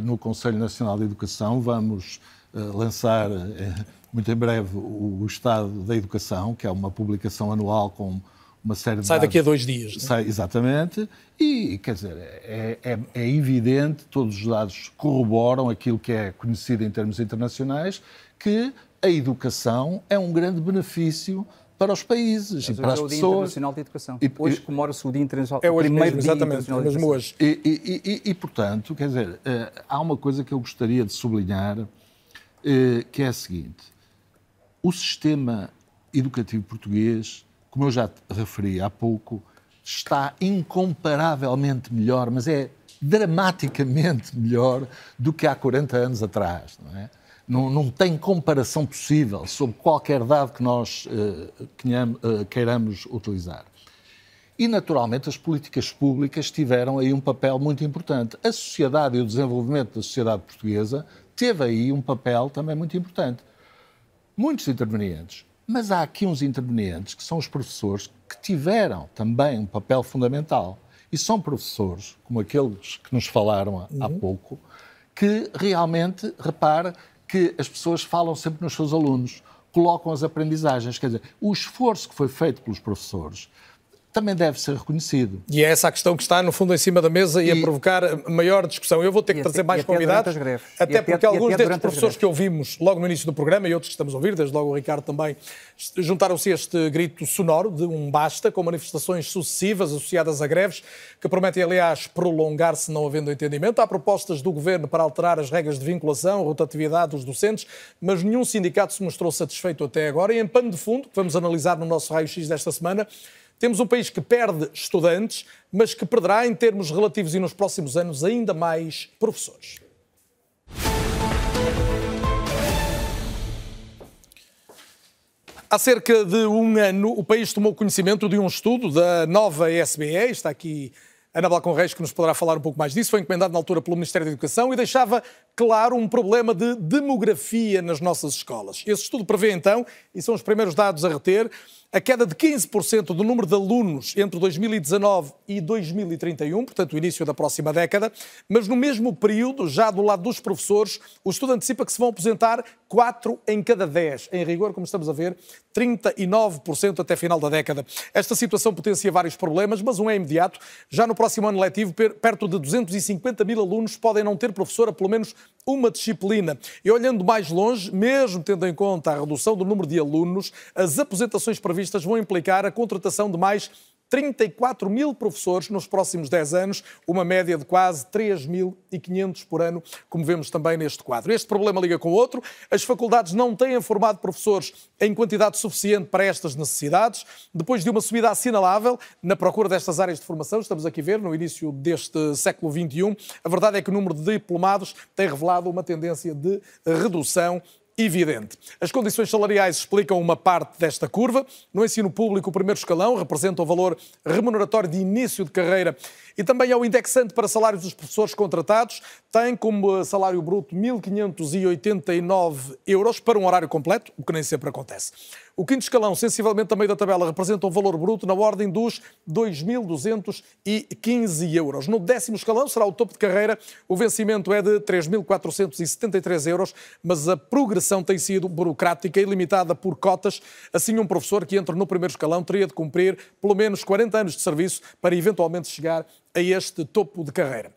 no Conselho Nacional de Educação, vamos eh, lançar eh, muito em breve o Estado da Educação, que é uma publicação anual com uma série de Sai daqui a dados- dois dias. é? Sai, exatamente. E, quer dizer, é, é- é evidente, todos os dados corroboram aquilo que é conhecido em termos internacionais, que a educação é um grande benefício para os países e para hoje as é o Dia pessoas. Internacional de Educação. E- hoje comemora-se o Dia Internacional, É o hoje primeiro mesmo, Dia exatamente, é de mesmo hoje. E, e- e- e, portanto, quer dizer, eh, há uma coisa que eu gostaria de sublinhar, eh, que é a seguinte: o sistema educativo português, como eu já te referi há pouco, está incomparavelmente melhor, mas é dramaticamente melhor do que há 40 anos atrás, não é? Não, não tem comparação possível sobre qualquer dado que nós eh, queiramos utilizar. E, naturalmente, as políticas públicas tiveram aí um papel muito importante. A sociedade e o desenvolvimento da sociedade portuguesa teve aí um papel também muito importante. Muitos intervenientes, mas há aqui uns intervenientes que são os professores que tiveram também um papel fundamental. E são professores, como aqueles que nos falaram há, há pouco, que realmente, repara, que as pessoas falam sempre nos seus alunos, colocam as aprendizagens. Quer dizer, o esforço que foi feito pelos professores também deve ser reconhecido. E é essa a questão que está, no fundo, em cima da mesa e, a E- provocar maior discussão. Eu vou ter que trazer até- mais até convidados, até até- porque alguns até destes professores que ouvimos logo no início do programa e outros que estamos a ouvir, desde logo o Ricardo também, juntaram-se a este grito sonoro de um basta, com manifestações sucessivas associadas a greves, que prometem, aliás, prolongar-se não havendo entendimento. Há propostas do governo para alterar as regras de vinculação, rotatividade dos docentes, mas nenhum sindicato se mostrou satisfeito até agora. E em pano de fundo, que vamos analisar no nosso raio-x desta semana, temos um país que perde estudantes, mas que perderá em termos relativos e nos próximos anos ainda mais professores. Há cerca de um ano, o país tomou conhecimento de um estudo da nova SBE, está aqui Ana Balcon Reis, que nos poderá falar um pouco mais disso, foi encomendado na altura pelo Ministério da Educação e deixava claro um problema de demografia nas nossas escolas. Esse estudo prevê então, e são os primeiros dados a reter, a queda de 15% do número de alunos entre 2019 e 2031, portanto, o início da próxima década, mas no mesmo período, já do lado dos professores, o estudo antecipa que se vão aposentar 4 em cada 10. Em rigor, como estamos a ver, 39% até final da década. Esta situação potencia vários problemas, mas um é imediato. Já no próximo ano letivo, perto de 250 mil alunos podem não ter professor a pelo menos uma disciplina. E olhando mais longe, mesmo tendo em conta a redução do número de alunos, as aposentações previstas vão implicar a contratação de mais 34 mil professores nos próximos 10 anos, uma média de quase 3.500 por ano, como vemos também neste quadro. Este problema liga com outro. As faculdades não têm formado professores em quantidade suficiente para estas necessidades. Depois de uma subida assinalável na procura destas áreas de formação, estamos aqui a ver no início deste século XXI, a verdade é que o número de diplomados tem revelado uma tendência de redução evidente. As condições salariais explicam uma parte desta curva. No ensino público, o primeiro escalão representa o valor remuneratório de início de carreira e também é o indexante para salários dos professores contratados. Tem como salário bruto 1.589 euros para um horário completo, o que nem sempre acontece. O quinto escalão, sensivelmente meio da tabela, representa um valor bruto na ordem dos 2.215 euros. No décimo escalão, será o topo de carreira, o vencimento é de 3.473 euros, mas a progressão tem sido burocrática e limitada por cotas. Assim, um professor que entra no primeiro escalão teria de cumprir pelo menos 40 anos de serviço para eventualmente chegar a este topo de carreira.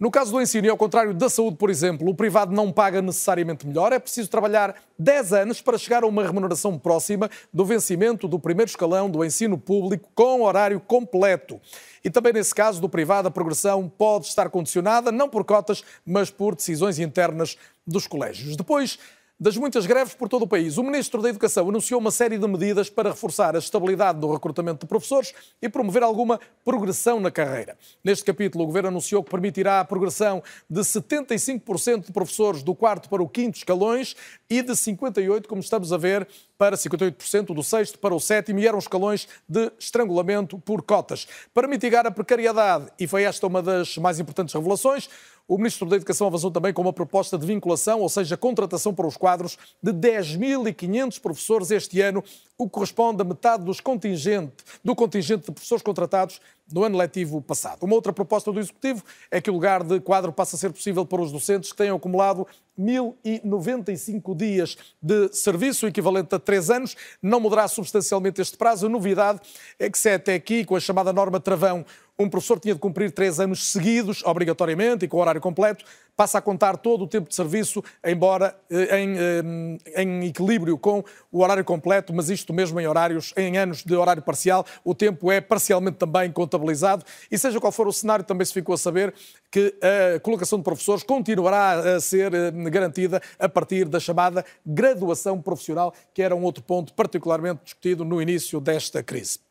No caso do ensino, e ao contrário da saúde, por exemplo, o privado não paga necessariamente melhor, é preciso trabalhar 10 anos para chegar a uma remuneração próxima do vencimento do primeiro escalão do ensino público com horário completo. E também nesse caso do privado, a progressão pode estar condicionada não por cotas, mas por decisões internas dos colégios. Depois, das muitas greves por todo o país, o Ministro da Educação anunciou uma série de medidas para reforçar a estabilidade do recrutamento de professores e promover alguma progressão na carreira. Neste capítulo, o Governo anunciou que permitirá a progressão de 75% de professores do quarto para o quinto escalões e de 58%, como estamos a ver, para 58% do sexto para o sétimo e eram escalões de estrangulamento por cotas. Para mitigar a precariedade, e foi esta uma das mais importantes revelações, o Ministro da Educação avançou também com uma proposta de vinculação, ou seja, contratação para os quadros de 10.500 professores este ano, o que corresponde a metade dos contingente, do contingente de professores contratados no ano letivo passado. Uma outra proposta do Executivo é que o lugar de quadro passe a ser possível para os docentes que tenham acumulado 1.095 dias de serviço, equivalente a três anos. Não mudará substancialmente este prazo. A novidade é que se é até aqui, com a chamada norma travão, um professor tinha de cumprir três anos seguidos, obrigatoriamente e com horário completo, passa a contar todo o tempo de serviço, embora eh, em, eh, em, equilíbrio com o horário completo, mas isto mesmo em horários, em anos de horário parcial, o tempo é parcialmente também contabilizado. E seja qual for o cenário, também se ficou a saber que a colocação de professores continuará a ser eh, garantida a partir da chamada graduação profissional, que era um outro ponto particularmente discutido no início desta crise.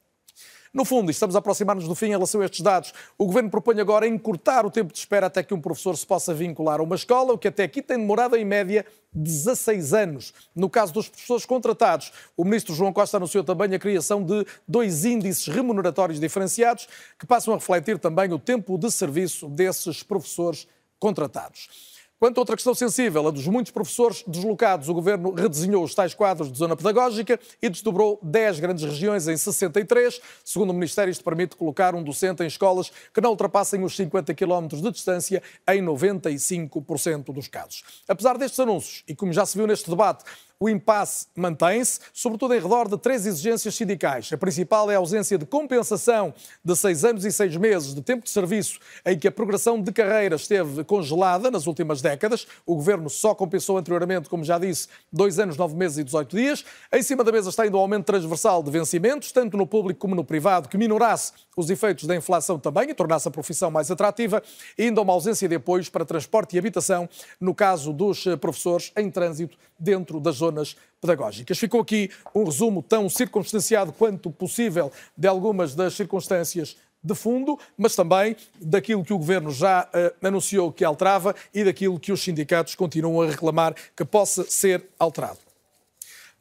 No fundo, estamos a aproximar-nos do fim em relação a estes dados. O Governo propõe agora encurtar o tempo de espera até que um professor se possa vincular a uma escola, o que até aqui tem demorado em média 16 anos. No caso dos professores contratados, o Ministro João Costa anunciou também a criação de dois índices remuneratórios diferenciados que passam a refletir também o tempo de serviço desses professores contratados. Quanto a outra questão sensível, a dos muitos professores deslocados, o Governo redesenhou os tais quadros de zona pedagógica e desdobrou 10 grandes regiões em 63. Segundo o Ministério, isto permite colocar um docente em escolas que não ultrapassem os 50 km de distância em 95% dos casos. Apesar destes anúncios, e como já se viu neste debate, o impasse mantém-se, sobretudo em redor de três exigências sindicais. A principal é a ausência de compensação de seis anos e seis meses de tempo de serviço em que a progressão de carreira esteve congelada nas últimas décadas. O governo só compensou anteriormente, como já disse, dois anos, nove meses e 18 dias. Em cima da mesa está ainda o aumento transversal de vencimentos, tanto no público como no privado, que minorasse os efeitos da inflação também e tornasse a profissão mais atrativa. Ainda uma ausência de apoios para transporte e habitação, no caso dos professores em trânsito dentro das zonas zonas pedagógicas. Ficou aqui um resumo tão circunstanciado quanto possível de algumas das circunstâncias de fundo, mas também daquilo que o governo já uh, anunciou que alterava e daquilo que os sindicatos continuam a reclamar que possa ser alterado.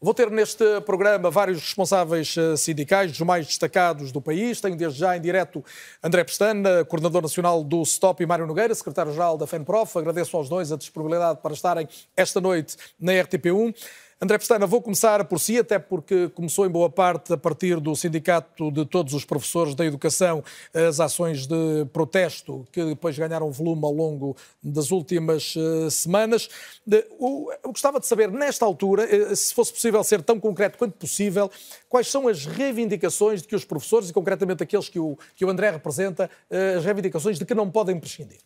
Vou ter neste programa vários responsáveis eh, sindicais, dos mais destacados do país. Tenho desde já em direto André Pestana, coordenador nacional do STOP, e Mário Nogueira, secretário-geral da FENPROF. Agradeço aos dois a disponibilidade para estarem esta noite na RTP1. André Pestana, vou começar por si, até porque começou em boa parte a partir do Sindicato de Todos os Professores da Educação as ações de protesto que depois ganharam volume ao longo das últimas uh, semanas. Eu gostava de saber, nesta altura, uh, se fosse possível ser tão concreto quanto possível, quais são as reivindicações de que os professores, e concretamente aqueles que o, André representa, uh, as reivindicações de que não podem prescindir.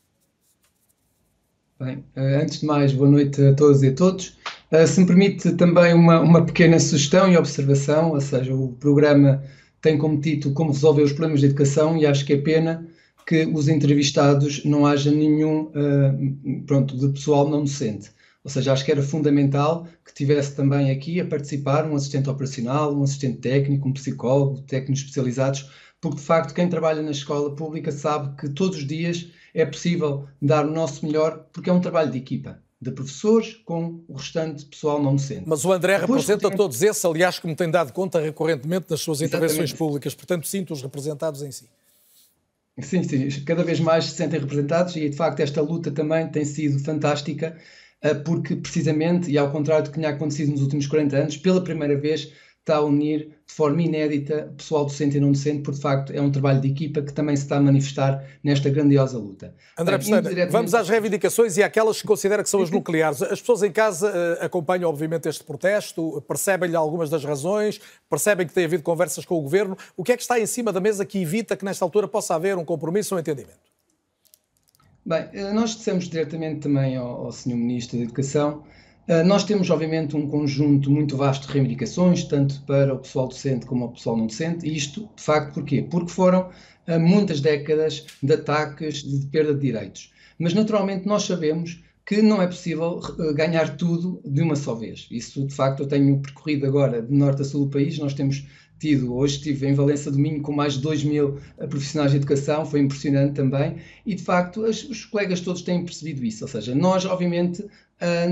Bem, antes de mais, boa noite a todas e a todos. Uh, se me permite também uma, uma pequena sugestão e observação, ou seja, o programa tem como título Como resolver os problemas de educação e acho que é pena que os entrevistados não haja nenhum uh, pronto, de pessoal não docente. Ou seja, acho que era fundamental que tivesse também aqui a participar um assistente operacional, um assistente técnico, um psicólogo, técnicos especializados, porque de facto quem trabalha na escola pública sabe que todos os dias é possível dar o nosso melhor, porque é um trabalho de equipa de professores com o restante pessoal não docente. Mas o André Depois, representa todos esses, aliás, como tem dado conta recorrentemente nas suas intervenções Exatamente. públicas, portanto sinto-os representados em si. Sim, sim, cada vez mais se sentem representados e de facto esta luta também tem sido fantástica eh, porque precisamente, e ao contrário do que tinha acontecido nos últimos 40 anos, pela primeira vez está a unir de forma inédita pessoal docente e não docente, porque de facto é um trabalho de equipa que também se está a manifestar nesta grandiosa luta. André Pestana, vamos às reivindicações e àquelas que considera que são as nucleares. As pessoas em casa uh, acompanham obviamente este protesto, percebem-lhe algumas das razões, percebem que tem havido conversas com o Governo. O que é que está em cima da mesa que evita que nesta altura possa haver um compromisso ou um entendimento? Bem, eh, nós dissemos diretamente também ao, ao Sr. Ministro da Educação nós temos, obviamente, um conjunto muito vasto de reivindicações, tanto para o pessoal docente como o pessoal não docente, e isto, de facto, porquê? Porque foram uh, muitas décadas de ataques, de perda de direitos. Mas, naturalmente, nós sabemos que não é possível uh, ganhar tudo de uma só vez. Isso, de facto, eu tenho percorrido agora de norte a sul do país, nós temos tido, hoje estive em Valença domingo com mais de 2 mil profissionais de educação, foi impressionante também, e de facto as, os colegas todos têm percebido isso, ou seja, nós obviamente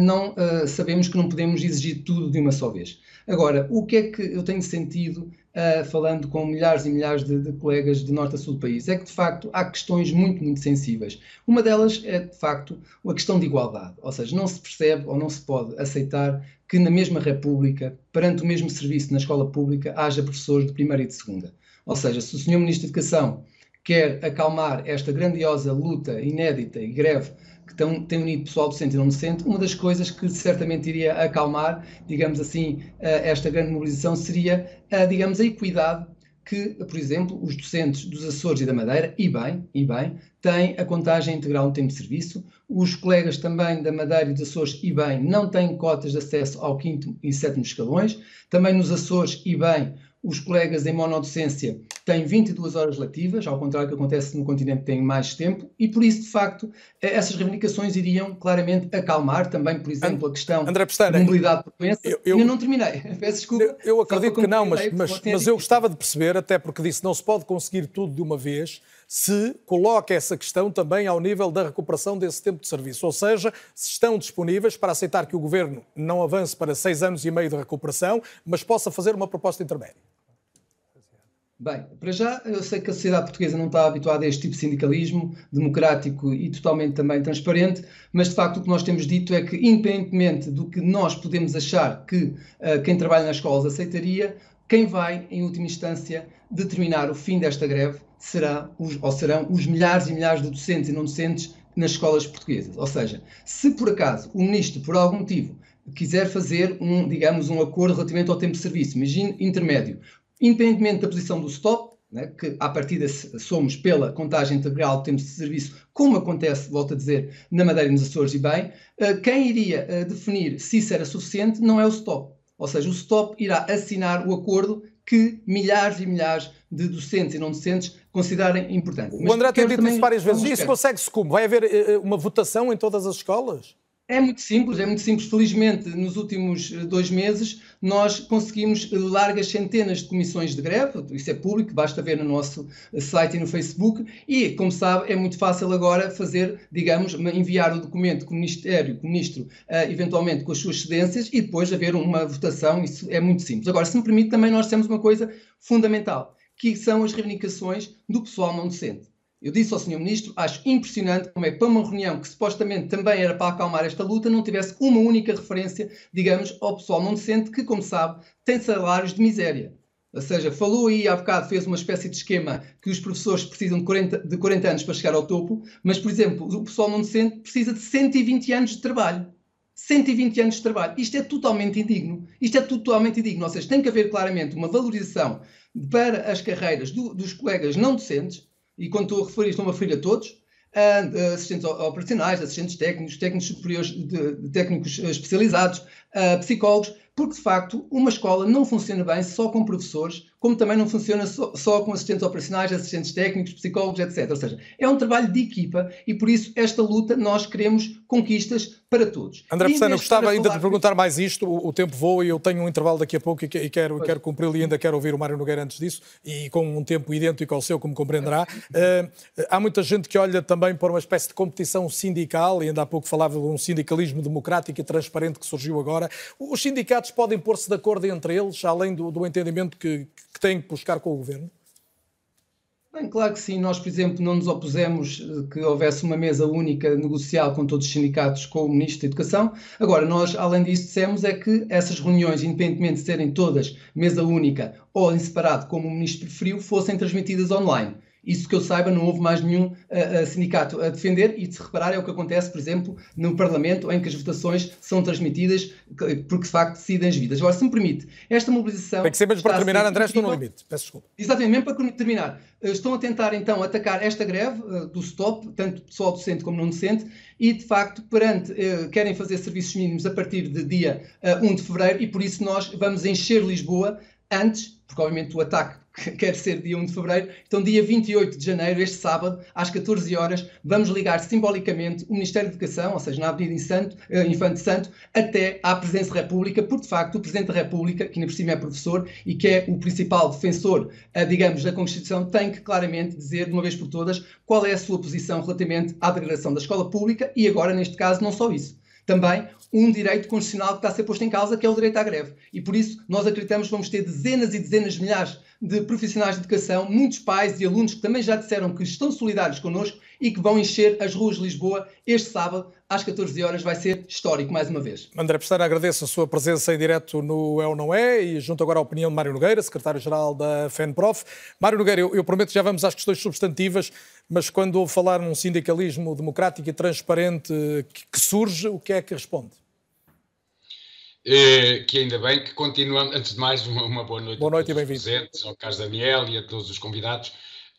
não uh, sabemos que não podemos exigir tudo de uma só vez. Agora, o que é que eu tenho sentido uh, falando com milhares e milhares de, de, colegas de norte a sul do país? É que, de facto, há questões muito, muito sensíveis. Uma delas é, de facto, a questão de igualdade. Ou seja, não se percebe ou não se pode aceitar que na mesma República, perante o mesmo serviço na escola pública, haja professores de primeira e de segunda. Ou seja, se o Sr. Ministro da Educação quer acalmar esta grandiosa luta inédita e greve que tem unido pessoal docente e não docente, uma das coisas que certamente iria acalmar, digamos assim, eh, esta grande mobilização seria, digamos, a equidade que, por exemplo, os docentes dos Açores e da Madeira, e bem, e bem, têm a contagem integral no tempo de serviço. Os colegas também da Madeira e dos Açores, e bem, não têm cotas de acesso ao quinto e sétimo escalões. Também nos Açores, e bem, os colegas em monodocência têm 22 horas letivas, ao contrário do que acontece no continente, têm mais tempo, e por isso, de facto, eh, essas reivindicações iriam claramente acalmar também, por exemplo, a questão André Pestana, de mobilidade por doença. Eu, eu, não terminei, *laughs* peço desculpa. Eu, eu acredito que não, mas, mas, mas eu gostava de perceber, até porque disse não se pode conseguir tudo de uma vez, se coloca essa questão também ao nível da recuperação desse tempo de serviço. Ou seja, se estão disponíveis para aceitar que o Governo não avance para seis anos e meio de recuperação, mas possa fazer uma proposta intermédia. Bem, para já, eu sei que a sociedade portuguesa não está habituada a este tipo de sindicalismo democrático e totalmente também transparente, mas de facto o que nós temos dito é que, independentemente do que nós podemos achar que uh, quem trabalha nas escolas aceitaria, quem vai, em última instância, determinar o fim desta greve será os, ou serão os milhares e milhares de docentes e não docentes nas escolas portuguesas. Ou seja, se por acaso o ministro, por algum motivo, quiser fazer um, digamos, um acordo relativamente ao tempo de serviço, imagine intermédio, independentemente da posição do stop, né, que à partida somos pela contagem integral do tempo de serviço, como acontece, volto a dizer, na Madeira e nos Açores e bem, eh, quem iria eh, definir se isso era suficiente não é o stop. Ou seja, o STOP irá assinar o acordo que milhares e milhares de docentes e não docentes considerem importante. o André tem dito isso várias vezes. Isso consegue-se como? Vai haver uh, uma votação em todas as escolas? É muito simples, é muito simples. Felizmente, nos últimos eh, dois meses, nós conseguimos largas centenas de comissões de greve, isso é público, basta ver no nosso eh, site e no Facebook, e, como sabe, é muito fácil agora fazer, digamos, enviar o documento que o Ministério, o Ministro, uh, eventualmente com as suas cedências, e depois haver uma votação, isso é muito simples. Agora, se me permite, também nós temos uma coisa fundamental, que são as reivindicações do pessoal não docente. Eu disse ao Sr. Ministro, acho impressionante como é para uma reunião que supostamente também era para acalmar esta luta, não tivesse uma única referência, digamos, ao pessoal não docente, que, como sabe, tem salários de miséria. Ou seja, falou aí há bocado, fez uma espécie de esquema que os professores precisam de 40, de 40 anos para chegar ao topo, mas, por exemplo, o pessoal não docente precisa de 120 anos de trabalho. 120 anos de trabalho. Isto é totalmente indigno. Isto é totalmente indigno. Ou seja, tem que haver claramente uma valorização para as carreiras do, dos colegas não docentes, e quando estou a referir, estou-me a referir a todos, uh, assistentes operacionais, assistentes técnicos, técnicos superiores, de, técnicos especializados, uh, psicólogos, porque de facto uma escola não funciona bem só com professores, como também não funciona só, só, com assistentes operacionais, assistentes técnicos, psicólogos, etc. Ou seja, é um trabalho de equipa e por isso esta luta nós queremos conquistas para todos. André Pessana, gostava ainda de perguntar mais isto, o, o, tempo voa e eu tenho um intervalo daqui a pouco e, e quero, quero cumpri-lo e ainda quero ouvir o Mário Nogueira antes disso e com um tempo idêntico ao seu, como compreenderá. Uh, *laughs* há muita gente que olha também para uma espécie de competição sindical e ainda há pouco falava de um sindicalismo democrático e transparente que surgiu agora. Os sindicatos podem pôr-se de acordo entre eles, além do, do entendimento que, que têm que buscar com o governo? Bem, claro que sim. Nós, por exemplo, não nos opusemos eh, que houvesse uma mesa única negocial com todos os sindicatos com o Ministro da Educação. Agora, nós, além disso, dissemos é que essas reuniões, independentemente de serem todas mesa única ou em separado, como o Ministro preferiu, fossem transmitidas online. Isso que eu saiba, não houve mais nenhum uh, sindicato a defender, e de se reparar é o que acontece, por exemplo, no Parlamento, em que as votações são transmitidas, porque de facto decidem as vidas. Agora, se me permite, esta mobilização. Tem que ser mesmo para terminar, André, estou no limite. Peço desculpa. Exatamente, mesmo para terminar. Estão a tentar então atacar esta greve uh, do STOP, tanto pessoal docente como não docente, e de facto, perante, uh, querem fazer serviços mínimos a partir de dia 1 de fevereiro, e por isso nós vamos encher Lisboa antes, porque obviamente o ataque *laughs* quer ser dia 1 de fevereiro. Então, dia 28 de janeiro, este sábado, às 14 horas, vamos ligar simbolicamente o Ministério da Educação, ou seja, na Avenida uh, Infante Santo, até à Presidência da República, porque de facto o Presidente da República, que ainda por cima é professor e que é o principal defensor, uh, digamos, da Constituição, tem que claramente dizer, de uma vez por todas, qual é a sua posição relativamente à degradação da escola pública e agora, neste caso, não só isso também um direito constitucional que está a ser posto em causa, que é o direito à greve. E por isso nós acreditamos que vamos ter dezenas e dezenas de milhares de profissionais de educação, muitos pais e alunos que também já disseram que estão solidários connosco e que vão encher as ruas de Lisboa este sábado às 14 horas. Vai ser histórico mais uma vez. André Pestana, agradeço a sua presença em direto no É ou Não É e junto agora à opinião de Mário Nogueira, secretário-geral da FENPROF. Mário Nogueira, eu, eu prometo que já vamos às questões substantivas, mas quando ouve falar num sindicalismo democrático e transparente que, que surge, o que é que responde? Eh, que ainda bem que continuamos. Antes de mais, uma, uma boa noite, boa noite a todos os presentes, ao Carlos Daniel e a todos os convidados.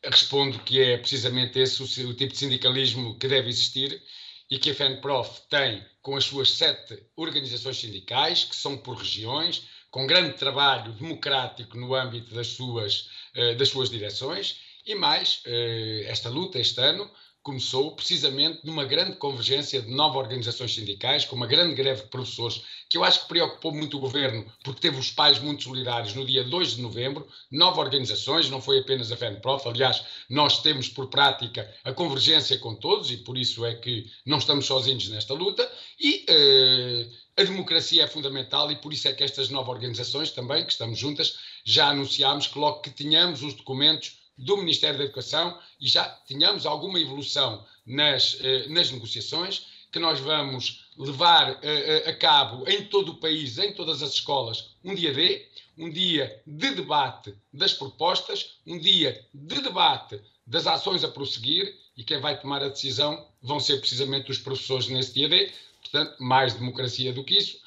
Respondo que é precisamente esse o, o tipo de sindicalismo que deve existir e que a FENPROF tem com as suas sete organizações sindicais, que são por regiões, com grande trabalho democrático no âmbito das suas, uh, das suas direções, e mais, uh, esta luta este ano começou precisamente numa grande convergência de nove organizações sindicais, com uma grande greve de professores, que eu acho que preocupou muito o governo, porque teve os pais muito solidários. No dia 2 de novembro, nove organizações, não foi apenas a FENPROF, aliás, nós temos por prática a convergência com todos e por isso é que não estamos sozinhos nesta luta e eh, a democracia é fundamental e por isso é que estas nove organizações também, que estamos juntas, já anunciámos que logo que tínhamos os documentos do Ministério da Educação e já tínhamos alguma evolução nas, eh, nas negociações, que nós vamos levar eh, eh, a cabo em todo o país, em todas as escolas, um dia D, um dia de debate das propostas, um dia de debate das ações a prosseguir e quem vai tomar a decisão vão ser precisamente os professores nesse dia D. Portanto, mais democracia do que isso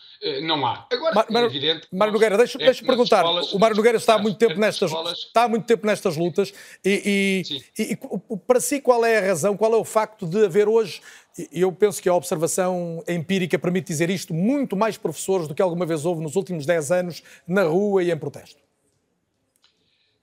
não há. Agora, Mar, é evidente. Mário Nogueira, deixa, é deixa perguntar. Escolas, o Mário Nogueira está há muito tempo nestas, escolas... está muito tempo nestas lutas e, e, e, e, para si qual é a razão, qual é o facto de haver hoje, eu penso que a observação empírica permite dizer isto, muito mais professores do que alguma vez houve nos últimos 10 anos na rua e em protesto?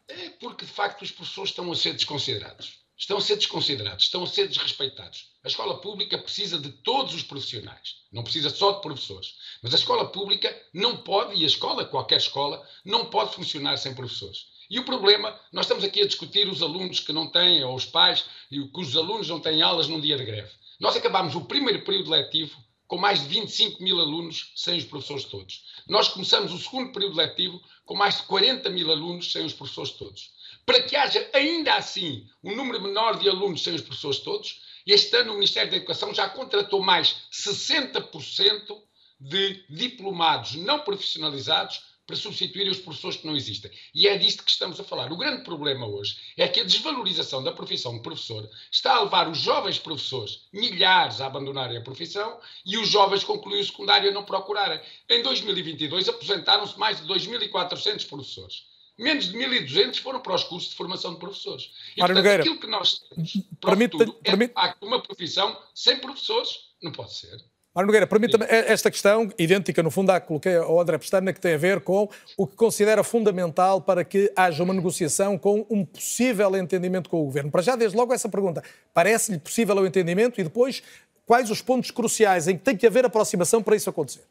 É porque, de facto, os professores estão a ser desconsiderados estão a ser desconsiderados, estão a ser desrespeitados. A escola pública precisa de todos os profissionais, não precisa só de professores. Mas a escola pública não pode, e a escola, qualquer escola, não pode funcionar sem professores. E o problema, nós estamos aqui a discutir os alunos que não têm, ou os pais, e cujos alunos não têm aulas num dia de greve. Nós acabámos o primeiro período letivo com mais de 25 mil alunos sem os professores todos. Nós começamos o segundo período letivo com mais de 40 mil alunos sem os professores todos. Para que haja ainda assim um número menor de alunos sem os professores todos, este ano o Ministério da Educação já contratou mais 60% de diplomados não profissionalizados para substituir os professores que não existem. E é disto que estamos a falar. O grande problema hoje é que a desvalorização da profissão de professor está a levar os jovens professores, milhares, a abandonarem a profissão e os jovens concluem o secundário a não procurarem. Em 2022 aposentaram-se mais de 2.400 professores. Menos de 1.200 foram para os cursos de formação de professores. E, Mário portanto, aquilo que nós temos para permite, futuro é, permite... facto, uma profissão sem professores. Não pode ser. Mário Nogueira, permita-me esta questão, idêntica no fundo à que coloquei ao André Pestana, que tem a ver com o que considera fundamental para que haja uma negociação com um possível entendimento com o Governo. Para já, desde logo, essa pergunta. Parece-lhe possível o entendimento e depois, quais os pontos cruciais em que tem que haver aproximação para isso acontecer?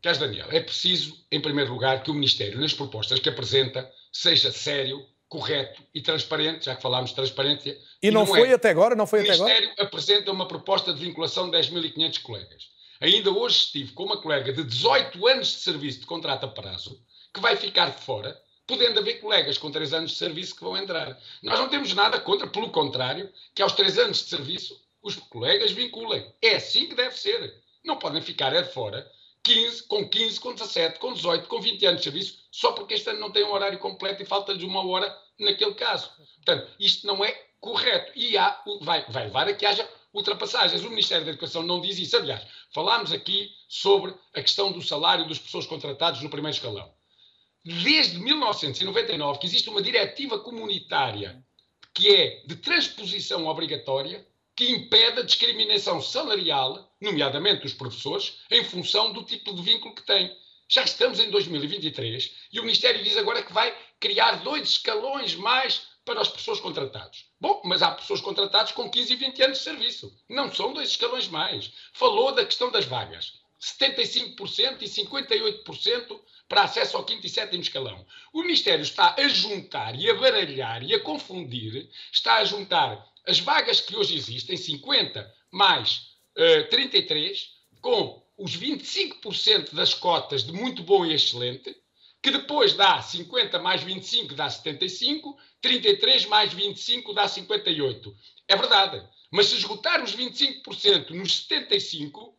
Queres, Daniel, é preciso, em primeiro lugar, que o Ministério, nas propostas que apresenta, seja sério, correto e transparente, já que falámos de transparência. E, e não, não, foi é. até agora? Não foi o até agora? Ministério apresenta uma proposta de vinculação de 10.500 colegas. Ainda hoje estive com uma colega de 18 anos de serviço de contrato a prazo, que vai ficar de fora, podendo haver colegas com 3 anos de serviço que vão entrar. Nós não temos nada contra, pelo contrário, que aos 3 anos de serviço os colegas vinculem. É assim que deve ser. Não podem ficar é de fora 15, com 15, com 17, com 18, com 20 anos de serviço, só porque este ano não tem um horário completo e falta-lhes uma hora naquele caso. Portanto, isto não é correto. E há, vai, vai levar a que haja ultrapassagens. O Ministério da Educação não diz isso. Aliás, falámos aqui sobre a questão do salário das pessoas contratadas no primeiro escalão. Desde 1999 que existe uma diretiva comunitária que é de transposição obrigatória que impede a discriminação salarial, nomeadamente dos professores, em função do tipo de vínculo que têm. Já estamos em 2023 e o Ministério diz agora que vai criar dois escalões mais para as pessoas contratadas. Bom, mas há pessoas contratadas com 15 e 20 anos de serviço. Não são dois escalões mais. Falou da questão das vagas. 75% e 58% para acesso ao quinto e sétimo escalão. O Ministério está a juntar e a baralhar e a confundir, está a juntar as vagas que hoje existem, 50 mais uh, 33, com os 25% das cotas de muito bom e excelente, que depois dá 50 mais 25 dá 75, 33 mais 25 dá 58. É verdade. Mas se esgotar os 25% nos 75,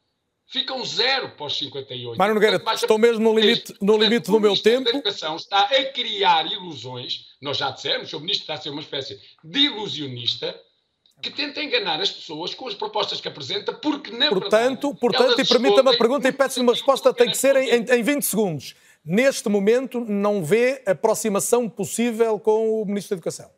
ficam zero para os 58. Mário Nogueira, estou mesmo no limite, no limite do meu tempo. A educação está a criar ilusões. Nós já dissemos, o ministro está a ser uma espécie de ilusionista que tenta enganar as pessoas com as propostas que apresenta, porque na portanto, verdade, portanto, e permita-me a pergunta e peço-lhe uma resposta, tem que ser em, em 20 segundos. Neste momento, não vê aproximação possível com o Ministro da Educação?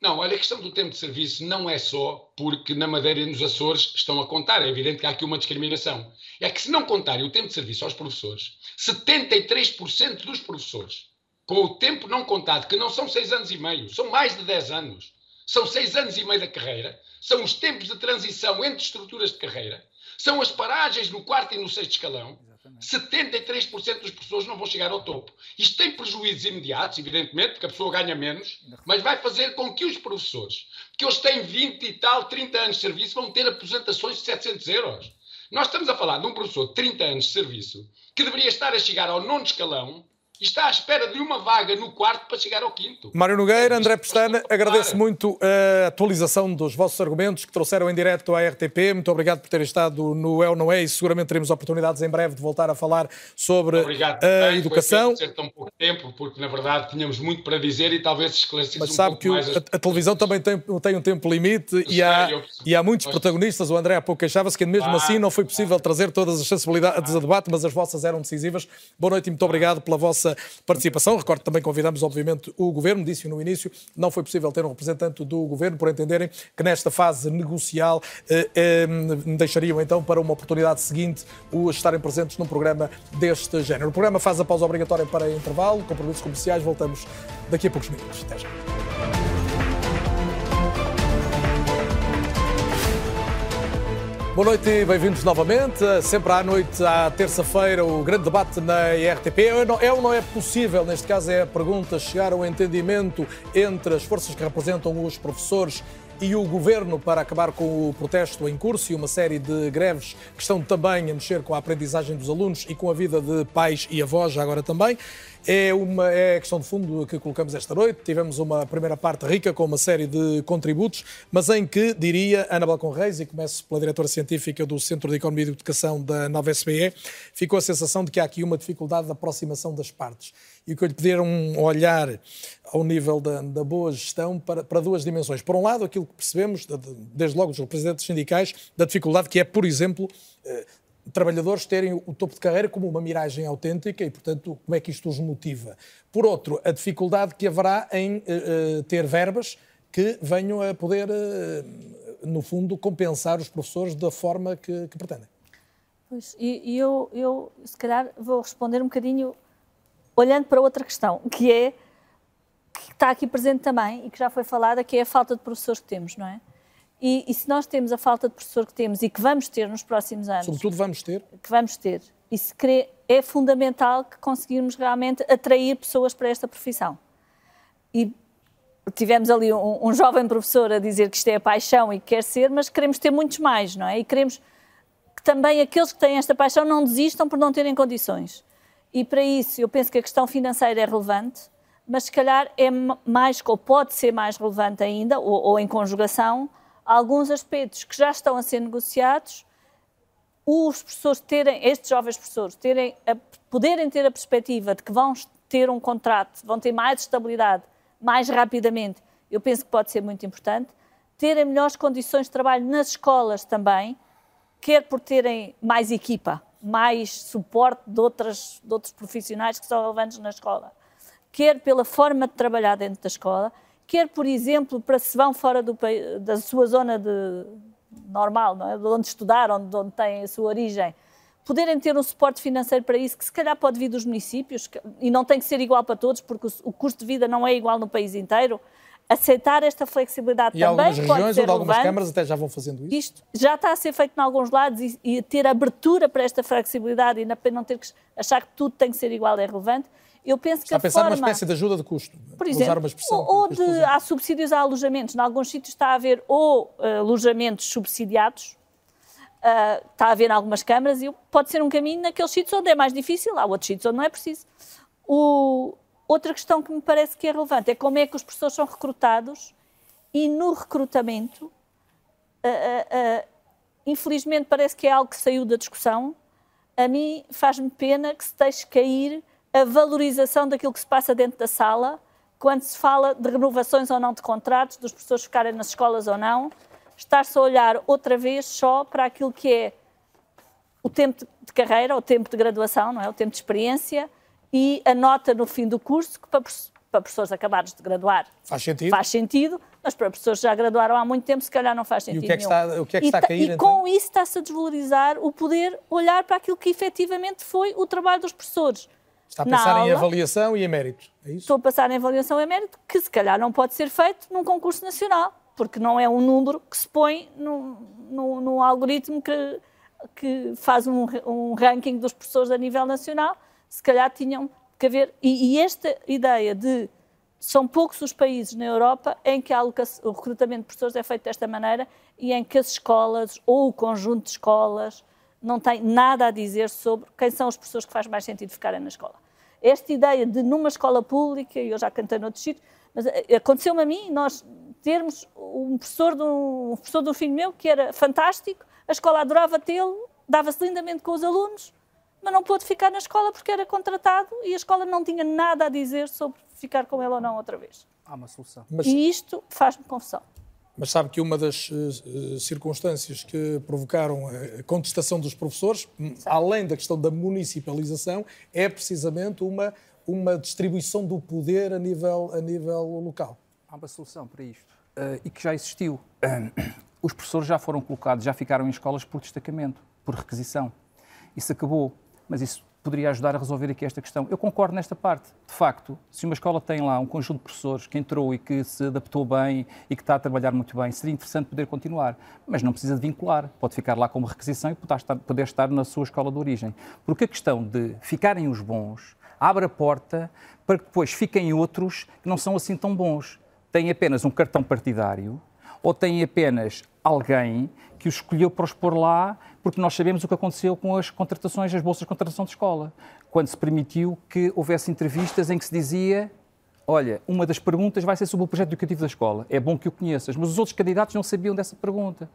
Não, olha, a questão do tempo de serviço não é só porque na Madeira e nos Açores estão a contar. É evidente que há aqui uma discriminação. É que se não contarem o tempo de serviço aos professores, 73% dos professores, com o tempo não contado, que não são seis anos e meio, são mais de 10 anos, são seis anos e meio da carreira, são os tempos de transição entre estruturas de carreira, são as paragens no quarto e no sexto escalão. 73% das pessoas não vão chegar ao topo. Isto tem prejuízos imediatos, evidentemente, porque a pessoa ganha menos, mas vai fazer com que os professores, que hoje têm 20 e tal, 30 anos de serviço, vão ter aposentações de 700 euros. Nós estamos a falar de um professor de 30 anos de serviço que deveria estar a chegar ao nono escalão e está à espera de uma vaga no quarto para chegar ao quinto. Mário Nogueira, André Pestana, agradeço muito a atualização dos vossos argumentos que trouxeram em direto à RTP. Muito obrigado por terem estado no É ou Não É e seguramente teremos oportunidades em breve de voltar a falar sobre obrigado, a educação. Foi ser tão pouco tempo, porque na verdade tínhamos muito para dizer e talvez esclarecesse Mas um sabe que mais a, a, televisão também tem, tem um tempo limite e há, e há muitos protagonistas. O André há pouco queixava-se que mesmo ah, assim não foi possível ah, trazer todas as sensibilidades ah, a debate, mas as vossas eram decisivas. Boa noite e muito obrigado pela vossa participação participação. Recordo também convidamos, obviamente, o Governo, disse no início, não foi possível ter um representante do Governo, por entenderem que nesta fase negocial eh, eh, deixariam então para uma oportunidade seguinte o estarem presentes num programa deste género. O programa faz a pausa obrigatória para intervalo, compromissos comerciais, voltamos daqui a poucos minutos. Até já. Boa noite e bem-vindos novamente. Sempre à noite, à terça-feira, o grande debate na IRTP. É ou não é possível, neste caso é a pergunta, chegar ao entendimento entre as forças que representam os professores e o governo para acabar com o protesto em curso e uma série de greves que estão também a mexer com a aprendizagem dos alunos e com a vida de pais e avós, já agora também. É, uma, é a questão de fundo que colocamos esta noite. Tivemos uma primeira parte rica com uma série de contributos, mas em que, diria Ana Balcon Reis, e começo pela diretora científica do Centro de Economia e Educação da nova SBE, ficou a sensação de que há aqui uma dificuldade de aproximação das partes. E que eu lhe pedir um olhar ao nível da, da boa gestão para, para, duas dimensões. Por um lado, aquilo que percebemos, desde logo dos representantes sindicais, da dificuldade que é, por exemplo, eh, trabalhadores terem o topo de carreira como uma miragem autêntica e, portanto, como é que isto os motiva. Por outro, a dificuldade que haverá em uh, ter verbas que venham a poder, no fundo, compensar os professores da forma que, que pretendem. Pois, e, e eu, eu, se calhar, vou responder um bocadinho olhando para outra questão, que é que está aqui presente também e que já foi falada, que é a falta de professores que temos, não é? E, e, se nós temos a falta de professor que temos e que vamos ter nos próximos anos. Sobretudo vamos ter. Que vamos ter. E se crê, é fundamental que conseguirmos realmente atrair pessoas para esta profissão. E tivemos ali um, um, jovem professor a dizer que isto é a paixão e que quer ser, mas queremos ter muitos mais, não é? E queremos que também aqueles que têm esta paixão não desistam por não terem condições. E para isso, eu penso que a questão financeira é relevante, mas se calhar é mais, ou pode ser mais relevante ainda, ou, ou em conjugação, alguns aspectos que já estão a ser negociados, os professores terem, estes jovens professores, terem a, poderem ter a perspectiva de que vão ter um contrato, vão ter mais estabilidade mais rapidamente, eu penso que pode ser muito importante. Terem melhores condições de trabalho nas escolas também, quer por terem mais equipa, mais suporte de, outras, de outros profissionais que são relevantes na escola, quer pela forma de trabalhar dentro da escola quer, por exemplo, para se vão fora do, da sua zona de, normal, não é? de onde estudaram, de onde têm a sua origem, poderem ter um suporte financeiro para isso, que se calhar pode vir dos municípios, e não tem que ser igual para todos, porque o, custo de vida não é igual no país inteiro, aceitar esta flexibilidade e também algumas regiões onde algumas câmaras até já vão fazendo isso? Isto já está a ser feito em alguns lados e, e ter abertura para esta flexibilidade e não ter que achar que tudo tem que ser igual é relevante. Eu penso Está que a pensar forma, numa espécie de ajuda de custo. Por exemplo, ou de, há subsídios a alojamentos. Em alguns sítios está a haver ou uh, alojamentos subsidiados, uh, está a haver em algumas câmaras, e pode ser um caminho naqueles sítios onde é mais difícil, há outros sítios onde não é preciso. O, outra questão que me parece que é relevante é como é que os professores são recrutados e no recrutamento, uh, infelizmente parece que é algo que saiu da discussão, a mim faz-me pena que se deixe cair a valorização daquilo que se passa dentro da sala, quando se fala de renovações ou não de contratos, dos professores ficarem nas escolas ou não, estar-se a olhar outra vez só para aquilo que é o tempo de carreira, o tempo de graduação, não é? o tempo de experiência e a nota no fim do curso, que para, para professores acabados de graduar faz sentido. faz sentido, mas para professores que já graduaram há muito tempo, se calhar não faz sentido. E o que é que está, o que é que está e, a cair? E então? com isso está-se a desvalorizar o poder olhar para aquilo que efetivamente foi o trabalho dos professores Está a pensar aula, em avaliação e em mérito, é isso? Estou a pensar em avaliação e mérito, que se calhar não pode ser feito num concurso nacional, porque não é um número que se põe num, algoritmo que, que faz um, um, ranking dos professores a nível nacional. Se calhar tinham que haver. E, e esta ideia de são poucos os países na Europa em que o recrutamento de professores é feito desta maneira e em que as escolas ou o conjunto de escolas não tem nada a dizer sobre quem são as pessoas que faz mais sentido ficarem na escola. Esta ideia de numa escola pública, e eu já cantei noutros sítios, mas eh, aconteceu-me a mim, nós termos um professor, de um, um professor de um filho meu que era fantástico, a escola adorava tê-lo, dava-se lindamente com os alunos, mas não pôde ficar na escola porque era contratado e a escola não tinha nada a dizer sobre ficar com ele ou não outra vez. Há uma solução. Mas... E isto faz-me confusão. Mas sabe que uma das uh, circunstâncias que provocaram a contestação dos professores, além da questão da municipalização, é precisamente uma, uma distribuição do poder a nível, a nível local. Há uma solução para isto uh, e que já existiu. Uh, os professores já foram colocados, já ficaram em escolas por destacamento, por requisição. Isso acabou, mas isso poderia ajudar a resolver aqui esta questão. Eu concordo nesta parte. De facto, se uma escola tem lá um conjunto de professores que entrou e que se adaptou bem e que está a trabalhar muito bem, seria interessante poder continuar. Mas não precisa de vincular. Pode ficar lá como requisição e poder estar, na sua escola de origem. Porque a questão de ficarem os bons abre a porta para que depois fiquem outros que não são assim tão bons. Têm apenas um cartão partidário ou têm apenas alguém que os escolheu para os pôr lá, porque nós sabemos o que aconteceu com as contratações, as bolsas de contratação de escola, quando se permitiu que houvesse entrevistas em que se dizia olha, uma das perguntas vai ser sobre o projeto educativo da escola. É bom que o conheças, mas os outros candidatos não sabiam dessa pergunta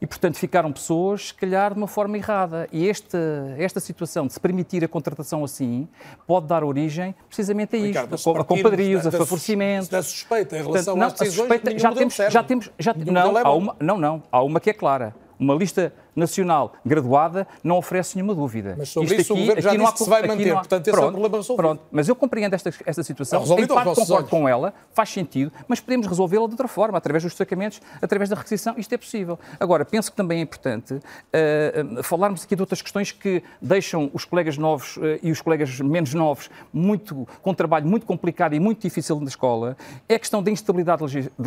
e, portanto, ficaram pessoas, se calhar, de uma forma errada. E esta, esta situação de se permitir a contratação assim pode dar origem precisamente a isto, Ricardo, a compadrios, a favorecimento. Da suspeita em relação portanto, não, às decisões, suspeita, já temos, já temos, já, não, há uma, não, não, há uma que é clara. Uma lista nacional graduada não oferece nenhuma dúvida. Mas sobre Isto isso aqui, o Governo já disse há, que se vai manter, há, portanto esse pronto, é o problema resolvido. Pronto, mas eu compreendo esta, esta situação, é em parte concordo olhos. com ela, faz sentido, mas podemos resolvê-la de outra forma, através dos destacamentos, através da requisição, isto é possível. Agora, penso que também é importante uh, falarmos aqui de outras questões que deixam os colegas novos uh, e os colegas menos novos muito, com um trabalho muito complicado e muito difícil na escola, é a questão da instabilidade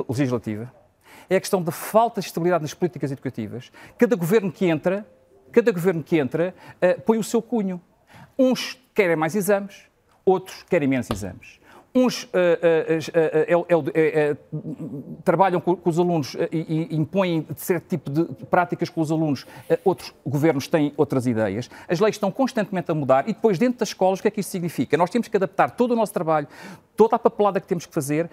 legislativa é a questão da falta de estabilidade nas políticas educativas. Cada governo que entra, cada governo que entra uh, põe o seu cunho. Uns querem mais exames, outros querem menos exames. Uns uh, uh, trabalham com, com, os alunos e, e impõem certo tipo de práticas com os alunos, outros governos têm outras ideias. As leis estão constantemente a mudar e depois, dentro das escolas, o que é que isso significa? Nós temos que adaptar todo o nosso trabalho, toda a papelada que temos que fazer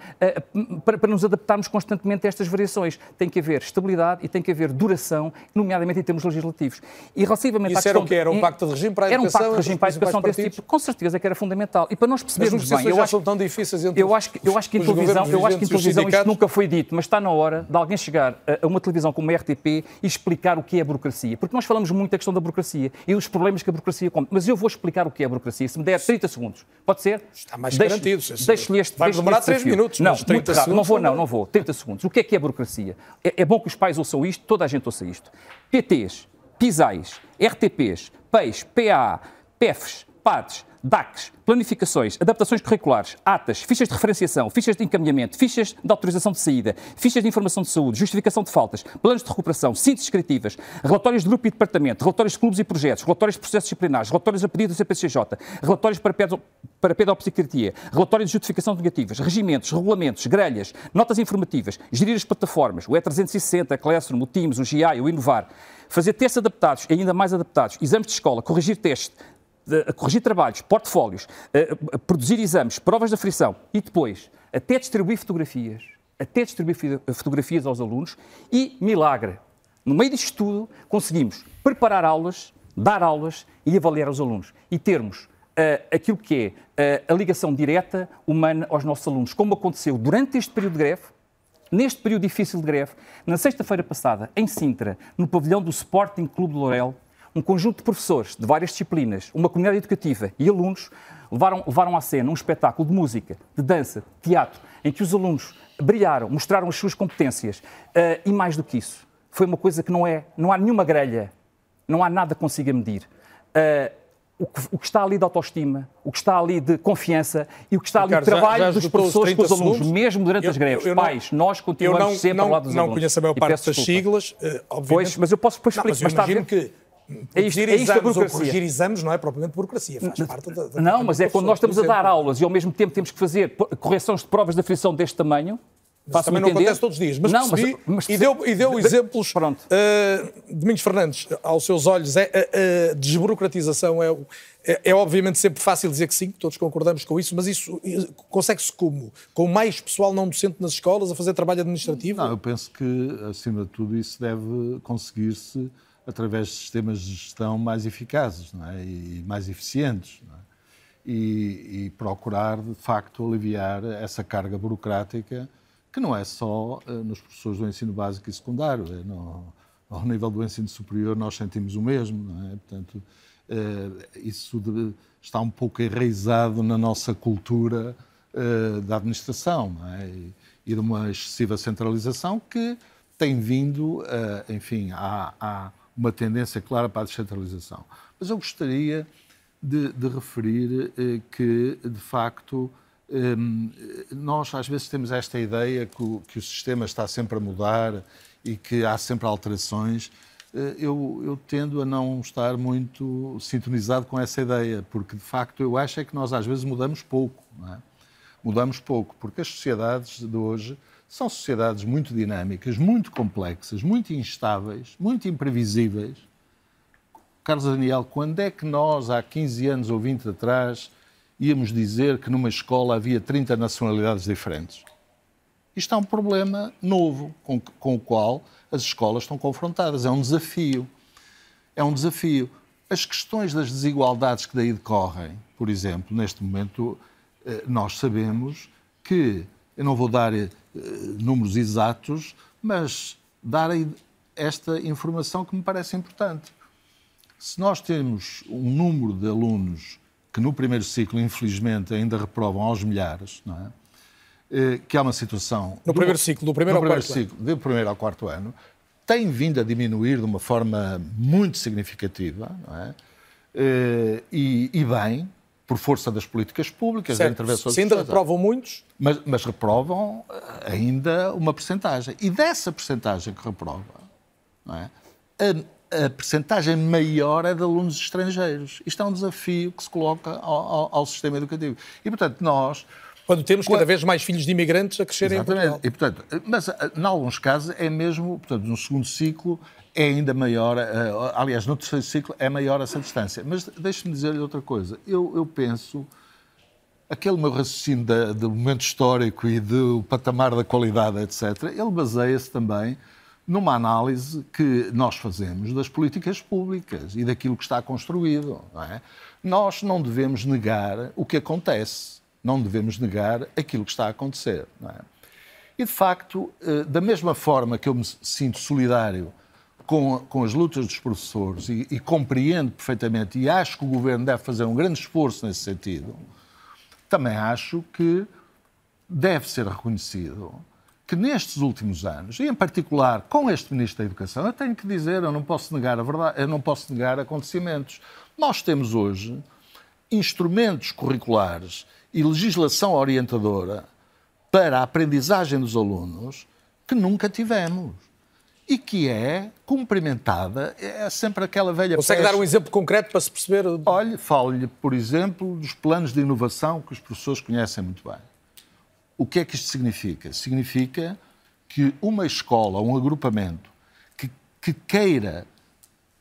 para, para nos adaptarmos constantemente a estas variações. Tem que haver estabilidade e tem que haver duração, nomeadamente em termos legislativos. E relativamente isso à era o que era? Um pacto de regime para a educação? Era um pacto de regime para a educação desse tipo? Com certeza que era fundamental. E para nós percebermos bem... Eu acho, difíceis entre eu acho que, eu acho que em televisão, eu acho que em televisão isto nunca foi dito, mas está na hora de alguém chegar a uma televisão como a RTP e explicar o que é a burocracia. Porque nós falamos muito da questão da burocracia e dos problemas que a burocracia come. Mas eu vou explicar o que é a burocracia, se me der 30 segundos. Pode ser? Está mais deixe, garantido. Deixe-lhe este Vai demorar 3 minutos. Não, muito rápido. Não vou, não, não vou. 30 segundos. O que é que é a burocracia? É, é bom que os pais ouçam isto, toda a gente ouça isto. PTs, PISAIs, RTPs, PEIs, PA, PEFs, PADs, DACs, planificações, adaptações curriculares, atas, fichas de referenciação, fichas de encaminhamento, fichas de autorização de saída, fichas de informação de saúde, justificação de faltas, planos de recuperação, sínteses escritivas, relatórios de grupo e departamento, relatórios de clubes e projetos, relatórios de processos disciplinares, relatórios a pedido do CPCJ, relatórios para, pedo, para pedopsiquiatria, relatórios de justificação negativas, regimentos, regulamentos, grelhas, notas informativas, gerir as plataformas, o E360, a Classroom, o Teams, o GI, o Inovar, fazer testes adaptados e ainda mais adaptados, exames de escola, corrigir testes, corrigir trabalhos, portfólios, produzir exames, provas de aflição e depois até distribuir fotografias, até distribuir fotografias aos alunos e, milagre, no meio disto tudo, conseguimos preparar aulas, dar aulas e avaliar os alunos e termos uh, aquilo que é uh, a ligação direta humana aos nossos alunos, como aconteceu durante este período de greve, neste período difícil de greve, na sexta-feira passada, em Sintra, no pavilhão do Sporting Clube de Lorel, um conjunto de professores de várias disciplinas, uma comunidade educativa e alunos levaram, levaram à cena um espetáculo de música, de dança, de teatro, em que os alunos brilharam, mostraram as suas competências. Uh, e mais do que isso, foi uma coisa que não é, não há nenhuma grelha, não há nada que consiga medir. Uh, o que, o que, está ali de autoestima, o que está ali de confiança e o que está Ricardo, ali de trabalho já, já dos professores com os alunos, segundos. mesmo durante eu, as greves. Eu, eu Pais, não, nós continuamos não, sempre não, ao lado dos não alunos. Não conheço a maior parte das siglas, uh, obviamente. Pois, mas eu posso depois explicar. Mas, mas imagino que é isto, é isto corrigir exames não é propriamente burocracia, faz parte da, da Não, mas é quando nós estamos a dar aulas e ao mesmo tempo temos que fazer correções de provas de aflição deste tamanho, mas também não acontece todos os dias. Mas, não, percebi, mas, mas, e deu, e deu exemplos. Pronto. Uh, Domingos Fernandes, aos seus olhos, é, a, a desburocratização é, é, é, obviamente sempre fácil dizer que sim, todos concordamos com isso, mas isso consegue-se como? Com mais pessoal não docente nas escolas a fazer trabalho administrativo? Não, eu penso que, acima de tudo, isso deve conseguir-se através de sistemas de gestão mais eficazes é? e mais eficientes. É? E, e, procurar, de facto, aliviar essa carga burocrática que não é só uh, nos professores do ensino básico e secundário, é no, ao nível do ensino superior nós sentimos o mesmo, é? portanto, uh, isso de, está um pouco enraizado na nossa cultura uh, da administração é? e, e, de uma excessiva centralização que tem vindo, enfim, a, a uma tendência clara para a descentralização. Mas eu gostaria de, de referir eh, que, de facto, ehm, nós às vezes temos esta ideia que o, que o sistema está sempre a mudar e que há sempre alterações. Eh, eu, eu, tendo a não estar muito sintonizado com essa ideia, porque de facto eu acho é que nós às vezes mudamos pouco. É? Mudamos pouco, porque as sociedades de hoje são sociedades muito dinâmicas, muito complexas, muito instáveis, muito imprevisíveis. Carlos Daniel, quando é que nós, há 15 anos ou 20 atrás, íamos dizer que numa escola havia 30 nacionalidades diferentes? Isto é um problema novo com, com o qual as escolas estão confrontadas. É um desafio. É um desafio. As questões das desigualdades que daí decorrem, por exemplo, neste momento, eh, nós sabemos que, eu não vou dar eh, números exatos, mas dar esta informação que me parece importante. Se nós temos um número de alunos que no primeiro ciclo, infelizmente, ainda reprovam aos milhares, não é? Eh, que há uma situação... No do, primeiro ciclo, do primeiro ao primeiro quarto ciclo, ano. Do primeiro ao quarto ano, tem vindo a diminuir de uma forma muito significativa, não é? Eh, e, e bem, por força das políticas públicas, certo. da intervenção Se ainda reprovam muitos? Mas, mas reprovam eh, ainda uma percentagem. E dessa percentagem que reprova, é? A, a percentagem maior é de alunos estrangeiros. Isto é um desafio que se coloca ao, ao, ao sistema educativo. E, portanto, nós... Quando temos cada vez mais filhos de imigrantes a crescerem Exatamente. em Portugal. E, portanto, mas, em alguns casos, é mesmo, portanto, no segundo ciclo, é ainda maior, eh, aliás, no terceiro ciclo é maior essa distância. Mas deixe-me dizer-lhe outra coisa. Eu, eu penso, aquele meu raciocínio da, do momento histórico e do patamar da qualidade, etc., ele baseia-se também numa análise que nós fazemos das políticas públicas e daquilo que está construído. Não é? Nós não devemos negar o que acontece, não devemos negar aquilo que está a acontecer. É? E, de facto, eh, da mesma forma que eu me sinto solidário com, com as lutas dos professores e, e compreendo perfeitamente, e acho que o governo deve fazer um grande esforço nesse sentido, também acho que deve ser reconhecido que nestes últimos anos, e em particular com este Ministro da Educação, eu tenho que dizer, eu não posso negar a verdade, eu não posso negar acontecimentos. Nós temos hoje instrumentos curriculares e legislação orientadora para a aprendizagem dos alunos que nunca tivemos e que é cumprimentada, é sempre aquela velha Consegue dar um exemplo concreto para se perceber? Olhe, fale-lhe, por exemplo, dos planos de inovação que os professores conhecem muito bem. O que é que isto significa? Significa que uma escola, um agrupamento que, que queira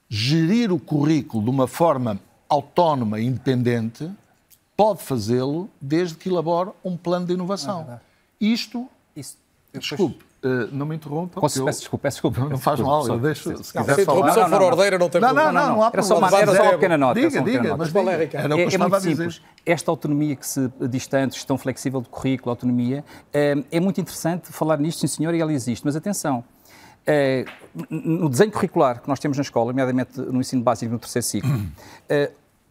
gerir o currículo de uma forma autónoma e independente pode fazê-lo desde que elabore um plano de inovação. É Isto, Isso, desculpe, Uh, não me interrompa. Posso, eu... Peço desculpa, peço desculpa. Não, não faz mal, eu deixo. Se quiser se falar. Se for ordeira, não tem problema. Não, não, não, há era só uma, era só uma pequena nota. Diga, diga, mas qual é, Ricardo? É, é muito simples. Esta autonomia que se distante, gestão flexível de currículo, autonomia, é, é muito interessante falar nisto, sim senhor, e ela existe. Mas atenção, é, no desenho curricular que nós temos na escola, nomeadamente no ensino básico no terceiro ciclo, *clears throat*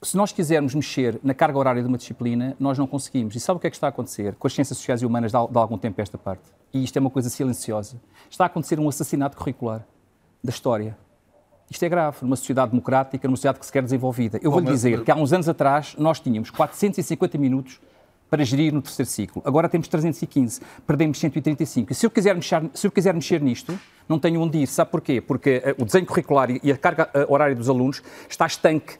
se nós quisermos mexer na carga horária de uma disciplina, nós não conseguimos. E sabe o que é que está a acontecer com as ciências sociais e humanas de, de algum tempo esta parte? E isto é uma coisa silenciosa. Está a acontecer um assassinato curricular da história. Isto é grave numa sociedade democrática, numa sociedade que se quer desenvolvida. Eu vou-lhe dizer que há uns anos atrás nós tínhamos 450 minutos para gerir no terceiro ciclo. Agora temos 315, perdemos 135. E se eu quiser mexer, se eu quiser mexer nisto, não tenho onde ir. Sabe porquê? Porque uh, o desenho curricular e a carga uh, horária dos alunos está estanque eh,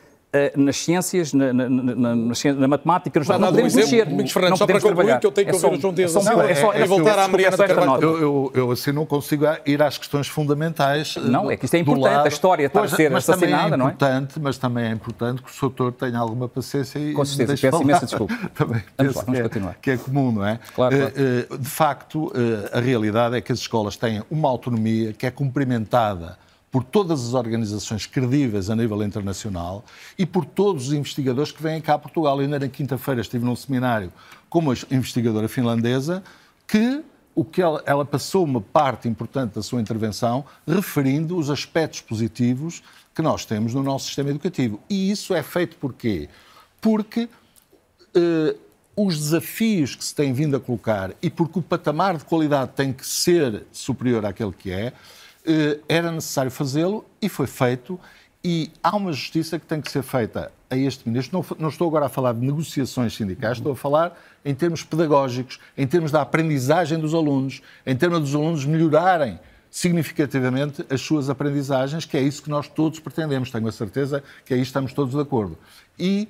nas ciências, na, na, na, na matemática, não, não podemos mexer. Domingos Fernandes, só para concluir, que eu tenho que é ouvir o João Dias. É só, é só, é voltar à Mariana Carvalho. Eu, eu, eu, assim não consigo ir às questões fundamentais. Eh, não, é que isto é importante, lado. a história está pois, a ser mas assassinada, é não é? Mas também é importante que o doutor tenha alguma paciência e Com certeza, peço imensa desculpa. *laughs* também vamos, lá, vamos que continuar. É, que é comum, não é? Claro, claro. Eh, de facto, a realidade é que as escolas têm uma autonomia que é cumprimentada por todas as organizações credíveis a nível internacional e por todos os investigadores que vêm cá a Portugal. Ainda na quinta-feira estive num seminário com uma investigadora finlandesa que o que ela, ela, passou uma parte importante da sua intervenção referindo os aspectos positivos que nós temos no nosso sistema educativo. E isso é feito por quê? Porque eh, os desafios que se têm vindo a colocar e porque o patamar de qualidade tem que ser superior àquele que é, era necessário fazê-lo e foi feito. E há uma justiça que tem que ser feita a este ministro. Não, não, estou agora a falar de negociações sindicais, estou a falar em termos pedagógicos, em termos da aprendizagem dos alunos, em termos dos alunos melhorarem significativamente as suas aprendizagens, que é isso que nós todos pretendemos. Tenho a certeza que aí estamos todos de acordo. E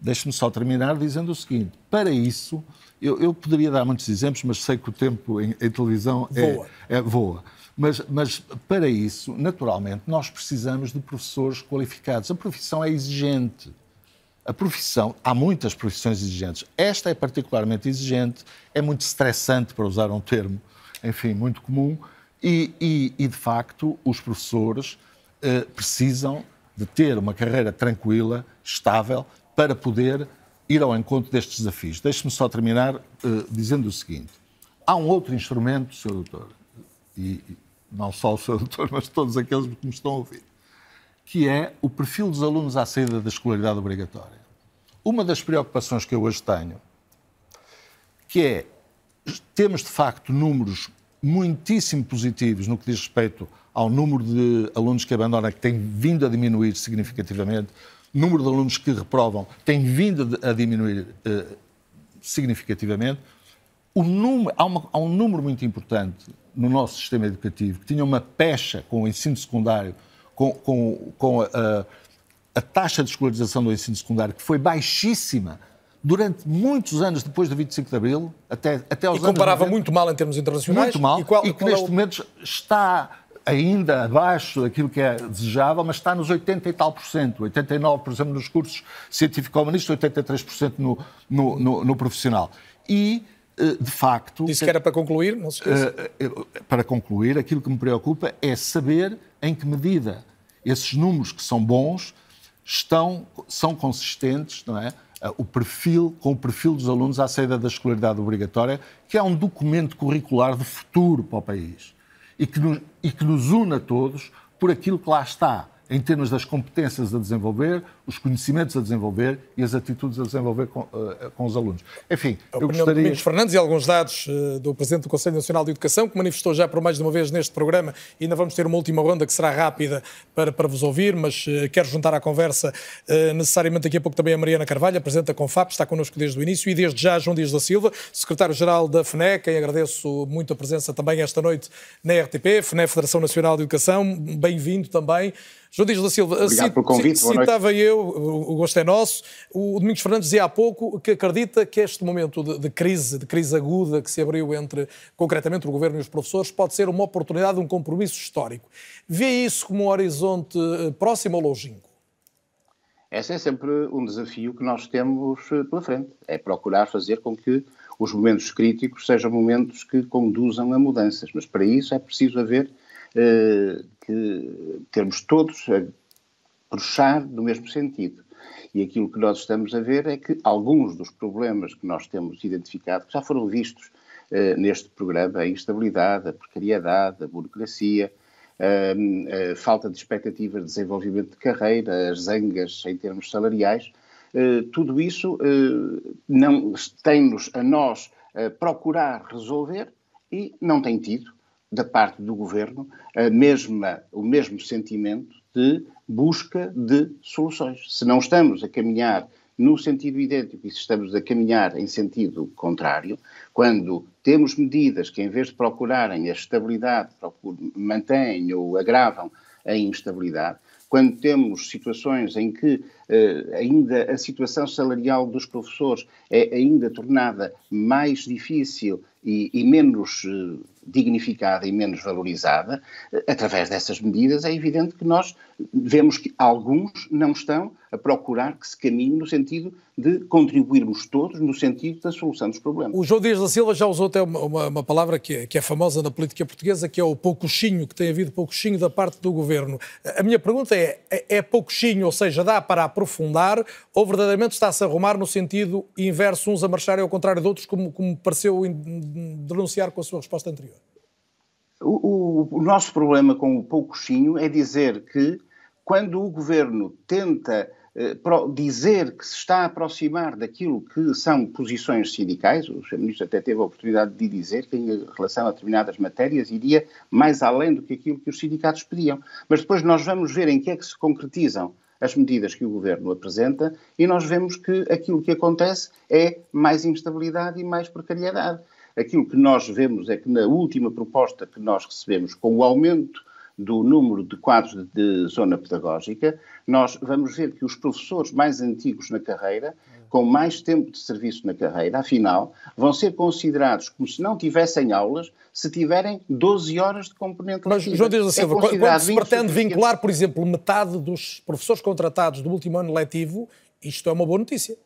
deixe-me só terminar dizendo o seguinte: para isso, eu, eu, poderia dar muitos exemplos, mas sei que o tempo em, em televisão é, voa. É, voa. Mas, mas, para isso, naturalmente, nós precisamos de professores qualificados. A profissão é exigente. A profissão, há muitas profissões exigentes. Esta é particularmente exigente, é muito estressante, para usar um termo, enfim, muito comum, e, e, e de facto, os professores eh, precisam de ter uma carreira tranquila, estável, para poder ir ao encontro destes desafios. Deixe-me só terminar uh, dizendo o seguinte: há um outro instrumento, Sr. Doutor, e não só o Sr. Doutor, mas todos aqueles que me estão a ouvir, que é o perfil dos alunos à saída da escolaridade obrigatória. Uma das preocupações que eu hoje tenho, que é, temos de facto números muitíssimo positivos no que diz respeito ao número de alunos que abandonam, que tem vindo a diminuir significativamente, número de alunos que reprovam tem vindo a diminuir uh, significativamente. Número, há, uma, há, um número muito importante no nosso sistema educativo que tinha uma pecha com o ensino secundário, com, com, com a, a taxa de escolarização do ensino secundário, que foi baixíssima durante muitos anos depois do 25 de Abril, até, até aos e comparava muito mal em termos internacionais. Muito mal, e, qual, e que neste é o... momento está ainda abaixo daquilo que é desejável, mas está nos 80 e tal por cento, 89, por exemplo, nos cursos científico-humanistas, 83% no, no, no, no profissional. E, de facto... Disse que era para concluir, não se. Eh, eh, para concluir, aquilo que me preocupa é saber em que medida esses números que são bons estão, são consistentes, não é? o perfil, com o perfil dos alunos à saída da escolaridade obrigatória, que é um documento curricular de futuro para o país e que, nos, e que nos une a todos por aquilo que lá está em termos das competências a desenvolver, os conhecimentos a desenvolver e as atitudes a desenvolver com, uh, com os alunos. Enfim, a eu gostaria... Domingos Fernandes e alguns dados uh, do Presidente do Conselho Nacional de Educação, que manifestou já por mais de uma vez neste programa, e ainda vamos ter uma última ronda que será rápida para, para vos ouvir, mas uh, quero juntar à conversa necessariamente daqui a pouco também a Mariana Carvalho, a Presidente da Confap, está connosco desde o início, e desde já João Dias da Silva, Secretário-Geral da FNE, quem agradeço muito a presença também esta noite na RTP, FNE, Federação Nacional de Educação, bem-vindo também. João Dias da Silva, Obrigado pelo convite, citava eu, o gosto é nosso, o Domingos Fernandes dizia há pouco que acredita que este momento de, de, crise, de crise aguda que se abriu entre, concretamente, o Governo e os professores, pode ser uma oportunidade, um compromisso histórico. Vê isso como um horizonte eh, próximo ou longínquo? Esse é sempre um desafio que nós temos eh, pela frente, é procurar fazer com que os momentos críticos sejam momentos que conduzam a mudanças, mas para isso é preciso haver eh, que termos todos a puxar no mesmo sentido. E aquilo que nós estamos a ver é que alguns dos problemas que nós temos identificado, que já foram vistos uh, neste programa, a instabilidade, a precariedade, a burocracia, uh, a falta de expectativas de desenvolvimento de carreira, as zangas em termos salariais, uh, tudo isso não tem-nos a nós procurar resolver e não tem tido da parte do governo mesma, o mesmo sentimento de busca de soluções. Se não estamos a caminhar no sentido idêntico e se estamos a caminhar em sentido contrário, quando temos medidas que, em vez de procurarem a estabilidade, mantêm ou agravam a instabilidade, quando temos situações em que eh, ainda a situação salarial dos professores é ainda tornada mais difícil e, e menos eh, dignificada e menos valorizada, através dessas medidas, é evidente que nós vemos que alguns não estão a procurar que se caminhe no sentido de contribuirmos todos no sentido da solução dos problemas. O João Dias da Silva já usou até uma, uma, uma palavra que é, que é, famosa na política portuguesa, que é o poucochinho, que tem havido poucochinho da parte do governo. A minha pergunta é, é, é poucochinho, ou seja, dá para aprofundar, ou verdadeiramente está-se a arrumar no sentido inverso, uns a marcharem ao contrário de outros, como, como pareceu denunciar com a sua resposta anterior? O, o, o nosso problema com o poucochinho é dizer que quando o governo tenta eh, dizer que se está a aproximar daquilo que são posições sindicais, o Sr. Ministro até teve a oportunidade de dizer que em relação a determinadas matérias iria mais além do que aquilo que os sindicatos pediam. Mas depois nós vamos ver em que é que se concretizam as medidas que o Governo apresenta e nós vemos que aquilo que acontece é mais instabilidade e mais precariedade. Aquilo que nós vemos é que na última proposta que nós recebemos, com o aumento do número de quadros de zona pedagógica, nós vamos ver que os professores mais antigos na carreira, com mais tempo de serviço na carreira, afinal, vão ser considerados como se não tivessem aulas se tiverem 12 horas de componente Mas, João Dias da é Silva, é quando se pretende vincular, por exemplo, metade dos professores contratados do último ano letivo, isto é uma boa notícia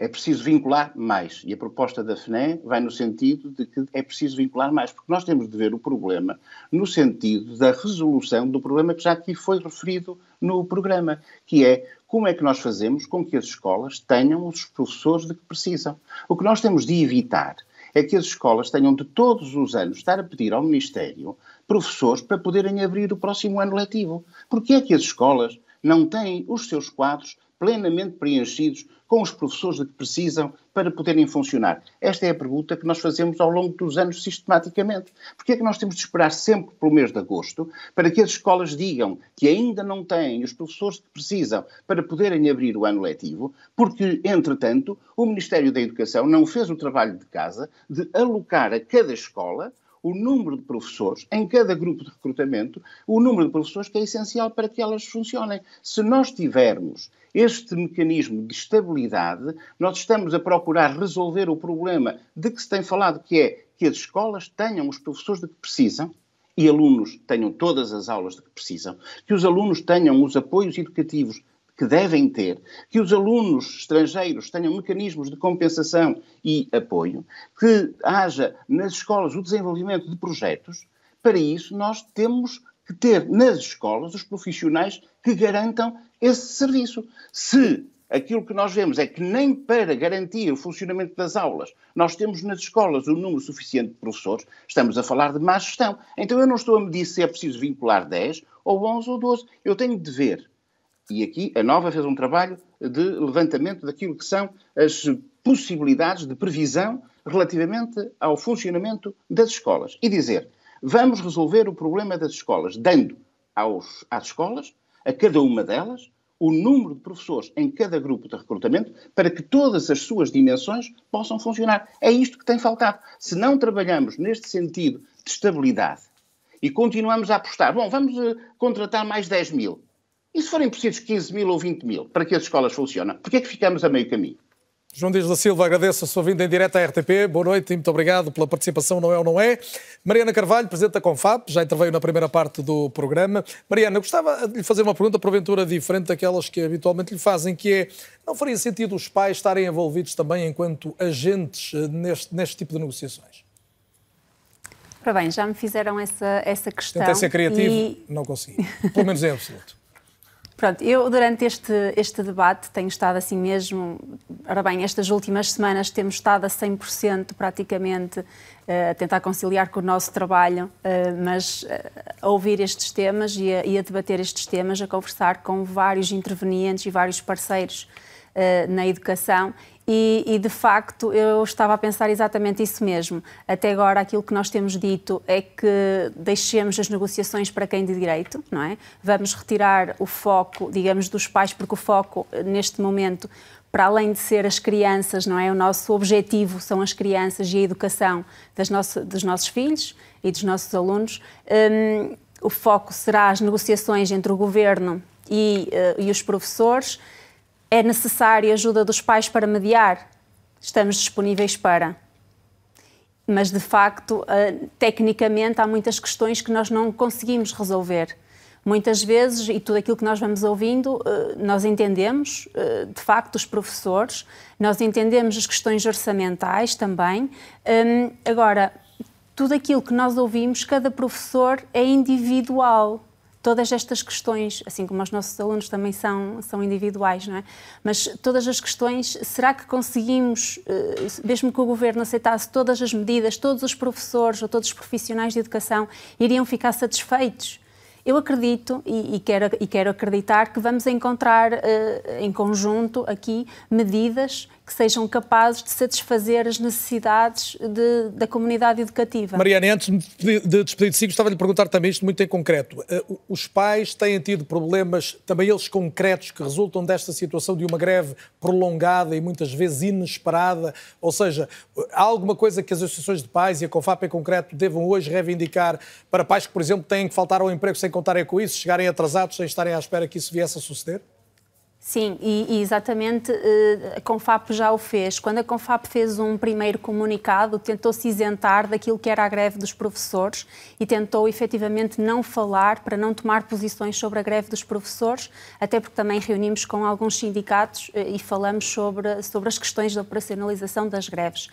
é preciso vincular mais. E a proposta da FNE vai no sentido de que é preciso vincular mais, porque nós temos de ver o problema no sentido da resolução do problema que já aqui foi referido no programa, que é como é que nós fazemos com que as escolas tenham os professores de que precisam. O que nós temos de evitar é que as escolas tenham de todos os anos estar a pedir ao Ministério professores para poderem abrir o próximo ano letivo. Porque é que as escolas não têm os seus quadros plenamente preenchidos com os professores de que precisam para poderem funcionar? Esta é a pergunta que nós fazemos ao longo dos anos sistematicamente. Porquê é que nós temos de esperar sempre pelo mês de agosto para que as escolas digam que ainda não têm os professores que precisam para poderem abrir o ano letivo? Porque, entretanto, o Ministério da Educação não fez o trabalho de casa de alocar a cada escola o número de professores em cada grupo de recrutamento, o número de professores que é essencial para que elas funcionem. Se nós tivermos este mecanismo de estabilidade, nós estamos a procurar resolver o problema de que se tem falado, que é que as escolas tenham os professores de que precisam, e alunos tenham todas as aulas de que precisam, que os alunos tenham os apoios educativos que devem ter, que os alunos estrangeiros tenham mecanismos de compensação e apoio, que haja nas escolas o desenvolvimento de projetos. Para isso, nós temos que ter nas escolas os profissionais que garantam esse serviço. Se aquilo que nós vemos é que nem para garantir o funcionamento das aulas nós temos nas escolas o número suficiente de professores, estamos a falar de má gestão. Então eu não estou a medir se é preciso vincular 10 ou 11 ou 12. Eu tenho de ver e aqui a Nova fez um trabalho de levantamento daquilo que são as possibilidades de previsão relativamente ao funcionamento das escolas. E dizer, vamos resolver o problema das escolas, dando aos, às escolas, a cada uma delas, o número de professores em cada grupo de recrutamento para que todas as suas dimensões possam funcionar. É isto que tem faltado. Se não trabalhamos neste sentido de estabilidade e continuamos a apostar, bom, vamos uh, contratar mais 10 mil, e se forem precisos 15 mil ou 20 mil para que as escolas funcionem, porquê é que ficamos a meio caminho? João Dias da Silva, agradeço a sua vinda em direto à RTP. Boa noite e muito obrigado pela participação, não é ou não é. Mariana Carvalho, Presidente da Confab, já interveio na primeira parte do programa. Mariana, gostava de lhe fazer uma pergunta, porventura diferente daquelas que habitualmente lhe fazem, que é, não faria sentido os pais estarem envolvidos também enquanto agentes eh, neste, neste tipo de negociações? Ora bem, já me fizeram essa, essa questão. Tentei ser criativo, e... não consegui. Pelo menos em absoluto. Pronto, eu durante este, este debate tenho estado assim mesmo, ora bem, estas últimas semanas temos estado a 100% praticamente eh, a tentar conciliar com o nosso trabalho, eh, mas eh, a ouvir estes temas e a, e a debater estes temas, a conversar com vários intervenientes e vários parceiros na educação e, e, de facto eu estava a pensar exatamente isso mesmo. Até agora aquilo que nós temos dito é que deixemos as negociações para quem de direito, não é? Vamos retirar o foco, digamos, dos pais, porque o foco neste momento, para além de ser as crianças, não é? O nosso objetivo são as crianças e a educação das nosso, dos nossos filhos e dos nossos alunos. Um, o foco será as negociações entre o governo e, uh, e os professores é necessária a ajuda dos pais para mediar? Estamos disponíveis para. Mas, de facto, eh, tecnicamente, há muitas questões que nós não conseguimos resolver. Muitas vezes, e tudo aquilo que nós vamos ouvindo, eh, nós entendemos, eh, de facto, os professores, nós entendemos as questões orçamentais também. Hum, agora, tudo aquilo que nós ouvimos, cada professor é individual todas estas questões, assim como os nossos alunos também são, são individuais, não é? Mas todas as questões, será que conseguimos, eh, mesmo que o governo aceitasse todas as medidas, todos os professores ou todos os profissionais de educação iriam ficar satisfeitos? Eu acredito e, e, quero, e quero acreditar que vamos encontrar uh, em conjunto aqui medidas que sejam capazes de satisfazer as necessidades de, da comunidade educativa. Mariana, antes de despedir de si, gostava de lhe perguntar também isto muito em concreto. Eh, os pais têm tido problemas, também eles concretos, que resultam desta situação de uma greve prolongada e muitas vezes inesperada? Ou seja, há alguma coisa que as associações de pais e a COFAP em concreto devam hoje reivindicar para pais que, por exemplo, têm que faltar ao emprego sem contarem com isso, chegarem atrasados sem estarem à espera que isso viesse a suceder? Sim, e, e, exatamente eh, a Confap já o fez. Quando a Confap fez um primeiro comunicado, tentou se isentar daquilo que era a greve dos professores e tentou efetivamente não falar para não tomar posições sobre a greve dos professores, até porque também reunimos com alguns sindicatos eh, e falamos sobre, sobre as questões da operacionalização das greves.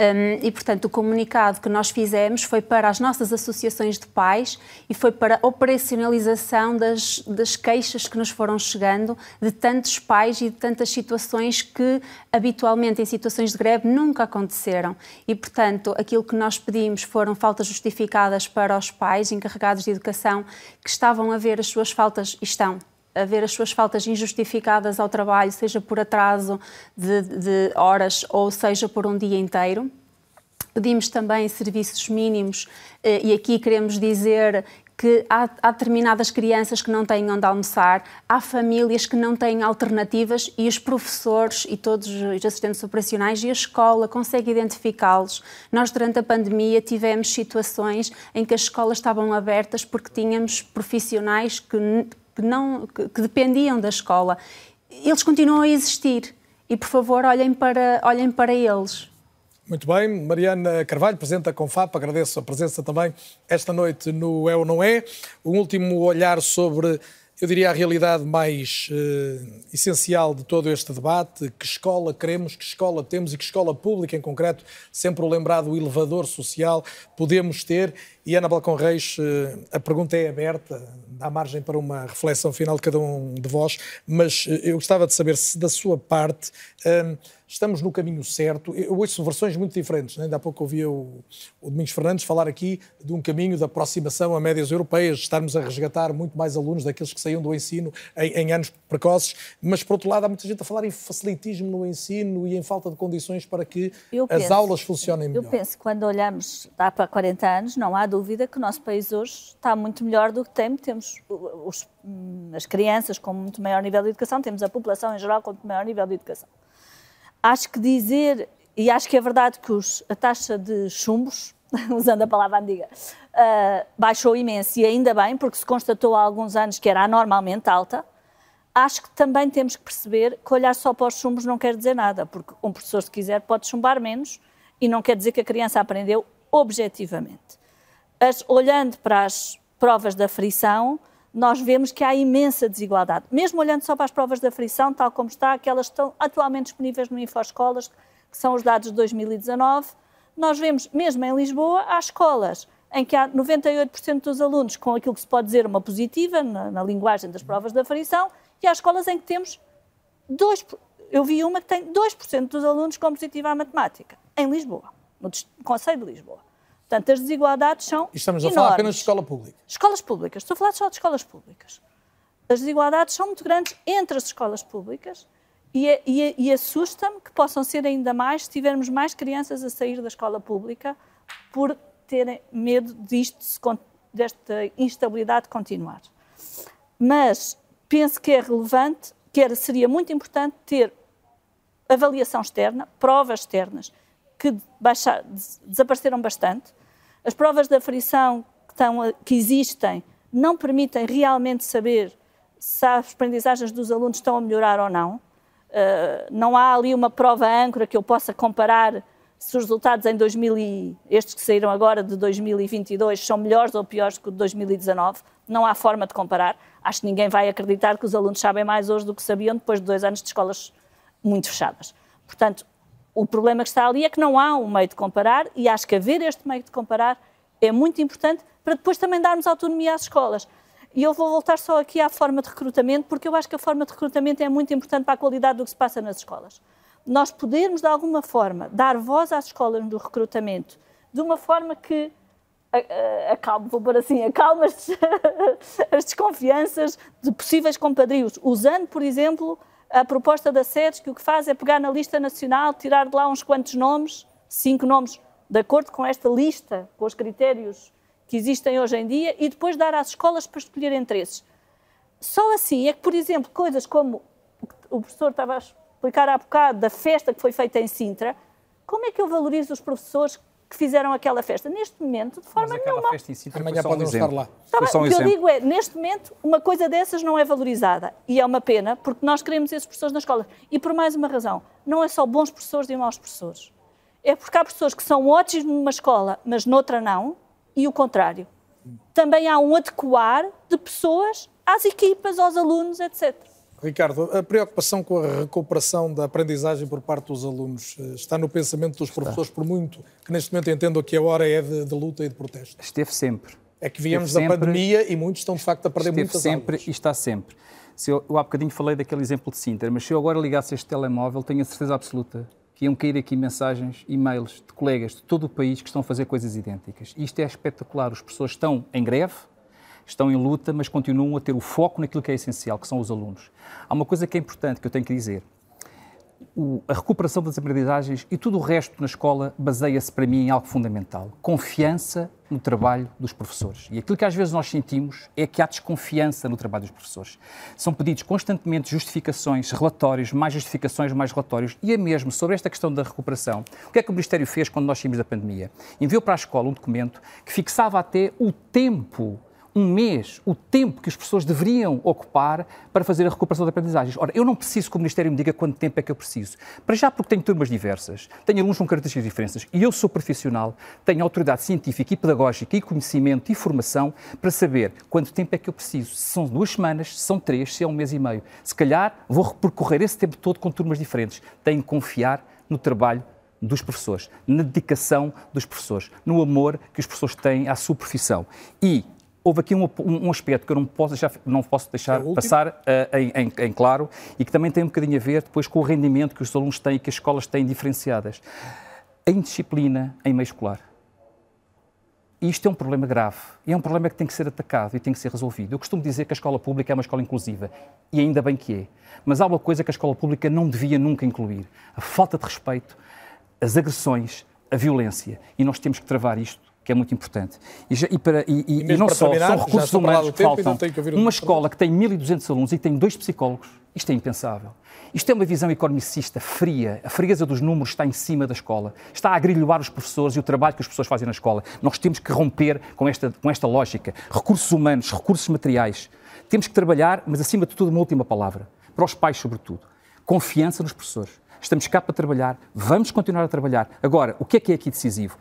Um, e, portanto, o comunicado que nós fizemos foi para as nossas associações de pais e foi para a operacionalização das, das queixas que nos foram chegando de tantos pais e de tantas situações que, habitualmente, em situações de greve, nunca aconteceram. E, portanto, aquilo que nós pedimos foram faltas justificadas para os pais encarregados de educação que estavam a ver as suas faltas, e estão, a ver as suas faltas injustificadas ao trabalho, seja por atraso de, de, horas ou seja por um dia inteiro. Pedimos também serviços mínimos eh, e aqui queremos dizer que há, há, determinadas crianças que não têm onde almoçar, há famílias que não têm alternativas e os professores e todos os assistentes operacionais e a escola conseguem identificá-los. Nós, durante a pandemia, tivemos situações em que as escolas estavam abertas porque tínhamos profissionais que, que, não, que, que dependiam da escola, eles continuam a existir. E, por favor, olhem para, olhem para eles. Muito bem, Mariana Carvalho, Presidente da Confap, agradeço a presença também esta noite no É ou Não É. Um último olhar sobre eu diria, a realidade mais uh, essencial de todo este debate: que escola queremos, que escola temos e que escola pública em concreto, sempre o lembrado elevador social, podemos ter. E Ana Balcão Reis, uh, a pergunta é aberta, dá margem para uma reflexão final de cada um de vós, mas uh, eu gostava de saber se da sua parte estamos no caminho certo. Eu ouço versões muito diferentes. Né? Ainda há pouco ouvia o, o Domingos Fernandes falar aqui de um caminho de aproximação a médias europeias, estarmos a resgatar muito mais alunos daqueles que saíam do ensino em, em, anos precoces, mas por outro lado há muita gente a falar em facilitismo no ensino e em falta de condições para que eu as penso, aulas funcionem melhor. Eu penso que quando olhamos há para 40 anos, não há dúvida que o nosso país hoje está muito melhor do que tem. Temos os, as crianças com muito maior nível de educação, temos a população em geral com muito maior nível de educação acho que dizer, e acho que é verdade que os, a taxa de chumbos, *laughs* usando a palavra antiga, uh, baixou imenso e ainda bem, porque se constatou há alguns anos que era anormalmente alta. Acho que também temos que perceber que olhar só para os chumbos não quer dizer nada, porque um professor, se quiser, pode chumbar menos e não quer dizer que a criança aprendeu objetivamente. As, olhando para as provas da frição, nós vemos que há imensa desigualdade. Mesmo olhando só para as provas da frição, tal como está, aquelas estão atualmente disponíveis no InfoEscolas, que são os dados de 2019, nós vemos, mesmo em Lisboa, há escolas em que há 98% dos alunos com aquilo que se pode dizer uma positiva, na, na linguagem das provas da frição, e há escolas em que temos 2%. Eu vi uma que tem 2% dos alunos com positiva à matemática, em Lisboa, no Conselho de Lisboa. Portanto, as desigualdades são. E estamos a enormes. falar apenas de escola pública. Escolas públicas. Estou a falar só de escolas públicas. As desigualdades são muito grandes entre as escolas públicas e, e, e assusta-me que possam ser ainda mais se tivermos mais crianças a sair da escola pública por terem medo disto, desta instabilidade continuar. Mas penso que é relevante, que era, seria muito importante ter avaliação externa, provas externas, que baixar, desapareceram bastante, as provas da frição que, estão, que existem não permitem realmente saber se as aprendizagens dos alunos estão a melhorar ou não. Uh, não há ali uma prova âncora que eu possa comparar se os resultados em 2000 e, estes que saíram agora de 2022 são melhores ou piores que o de 2019. Não há forma de comparar. Acho que ninguém vai acreditar que os alunos sabem mais hoje do que sabiam depois de dois anos de escolas muito fechadas. Portanto, o problema que está ali é que não há um meio de comparar e acho que haver este meio de comparar é muito importante para depois também darmos autonomia às escolas. E eu vou voltar só aqui à forma de recrutamento, porque eu acho que a forma de recrutamento é muito importante para a qualidade do que se passa nas escolas. Nós podermos, de alguma forma, dar voz às escolas do recrutamento de uma forma que acalmo, vou pôr assim, acalmo as, *laughs* as desconfianças de possíveis compadrios, usando, por exemplo, a proposta da SEDES, que o que faz é pegar na lista nacional, tirar de lá uns quantos nomes, cinco nomes, de acordo com esta lista, com os critérios que existem hoje em dia, e depois dar às escolas para escolher entre esses. Só assim é que, por exemplo, coisas como o professor estava a explicar há bocado da festa que foi feita em Sintra, como é que eu valorizo os professores que fizeram aquela festa. Neste momento, de forma Mas nenhuma. Festa em Sintra Amanhã podem um estar lá. Tá bem, um o que eu digo é, neste momento, uma coisa dessas não é valorizada. E é uma pena, porque nós queremos esses professores na escola. E por mais uma razão, não é só bons professores e maus professores. É porque há professores que são ótimos numa escola, mas noutra não, e o contrário. Também há um adequar de pessoas às equipas, aos alunos, etc. Ricardo, a preocupação com a recuperação da aprendizagem por parte dos alunos eh, está no pensamento dos professores, por muito que neste momento entendam que a hora é de, de luta e de protesto? Esteve sempre. É que viemos da pandemia e muitos estão de facto a perder Esteve muitas sempre aulas. e está sempre. Se eu, eu há bocadinho falei daquele exemplo de Sintra, mas se eu agora ligasse este telemóvel, tenho a certeza absoluta que iam cair aqui mensagens, e-mails de colegas de todo o país que estão a fazer coisas idênticas. E isto é espetacular. As pessoas estão em greve, estão em luta, mas continuam a ter o foco naquilo que é essencial, que são os alunos. Há uma coisa que é importante que eu tenho que dizer. O, a recuperação das aprendizagens e tudo o resto na escola baseia-se para mim em algo fundamental: confiança no trabalho dos professores. E aquilo que às vezes nós sentimos é que há desconfiança no trabalho dos professores. São pedidos constantemente justificações, relatórios, mais justificações, mais relatórios. E é mesmo sobre esta questão da recuperação. O que é que o Ministério fez quando nós saímos da pandemia? Enviou para a escola um documento que fixava até o tempo um mês, o tempo que as pessoas deveriam ocupar para fazer a recuperação de aprendizagens. Ora, eu não preciso que o Ministério me diga quanto tempo é que eu preciso. Para já, porque tenho turmas diversas, tenho alunos com características diferentes e eu sou profissional, tenho autoridade científica e pedagógica e conhecimento e formação para saber quanto tempo é que eu preciso. Se são duas semanas, se são três, se é um mês e meio. Se calhar vou percorrer esse tempo todo com turmas diferentes. Tenho que confiar no trabalho dos professores, na dedicação dos professores, no amor que os professores têm à sua profissão. E houve aqui um, um, aspecto que eu não posso deixar, não posso deixar é passar uh, em, em, em, claro e que também tem um bocadinho a ver depois com o rendimento que os alunos têm e que as escolas têm diferenciadas. A indisciplina em meio escolar. E isto é um problema grave. E é um problema que tem que ser atacado e tem que ser resolvido. Eu costumo dizer que a escola pública é uma escola inclusiva. E ainda bem que é. Mas há uma coisa que a escola pública não devia nunca incluir: a falta de respeito, as agressões, a violência. E nós temos que travar isto que é muito importante. E, e, para, e, e, e não só, terminar, são recursos humanos que faltam. Que uma escola que tem 1.200 alunos e tem dois psicólogos, isto é impensável. Isto é uma visão economicista fria. A frieza dos números está em cima da escola. Está a agrilhoar os professores e o trabalho que as pessoas fazem na escola. Nós temos que romper com esta, com esta lógica. Recursos humanos, recursos materiais. Temos que trabalhar, mas acima de tudo, uma última palavra. Para os pais, sobretudo. Confiança nos professores. Estamos cá para trabalhar, vamos continuar a trabalhar. Agora, o que é que é aqui decisivo?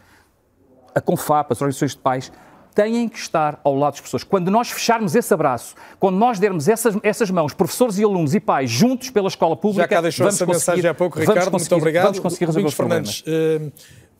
A Confap, as organizações de pais, têm que estar ao lado das pessoas. Quando nós fecharmos esse abraço, quando nós dermos essas, essas mãos, professores e alunos e pais, juntos pela escola pública, Já cá deixou vamos essa mensagem há pouco, Ricardo, muito obrigado. Vamos conseguir resolver os Fernandes, problemas. Uh,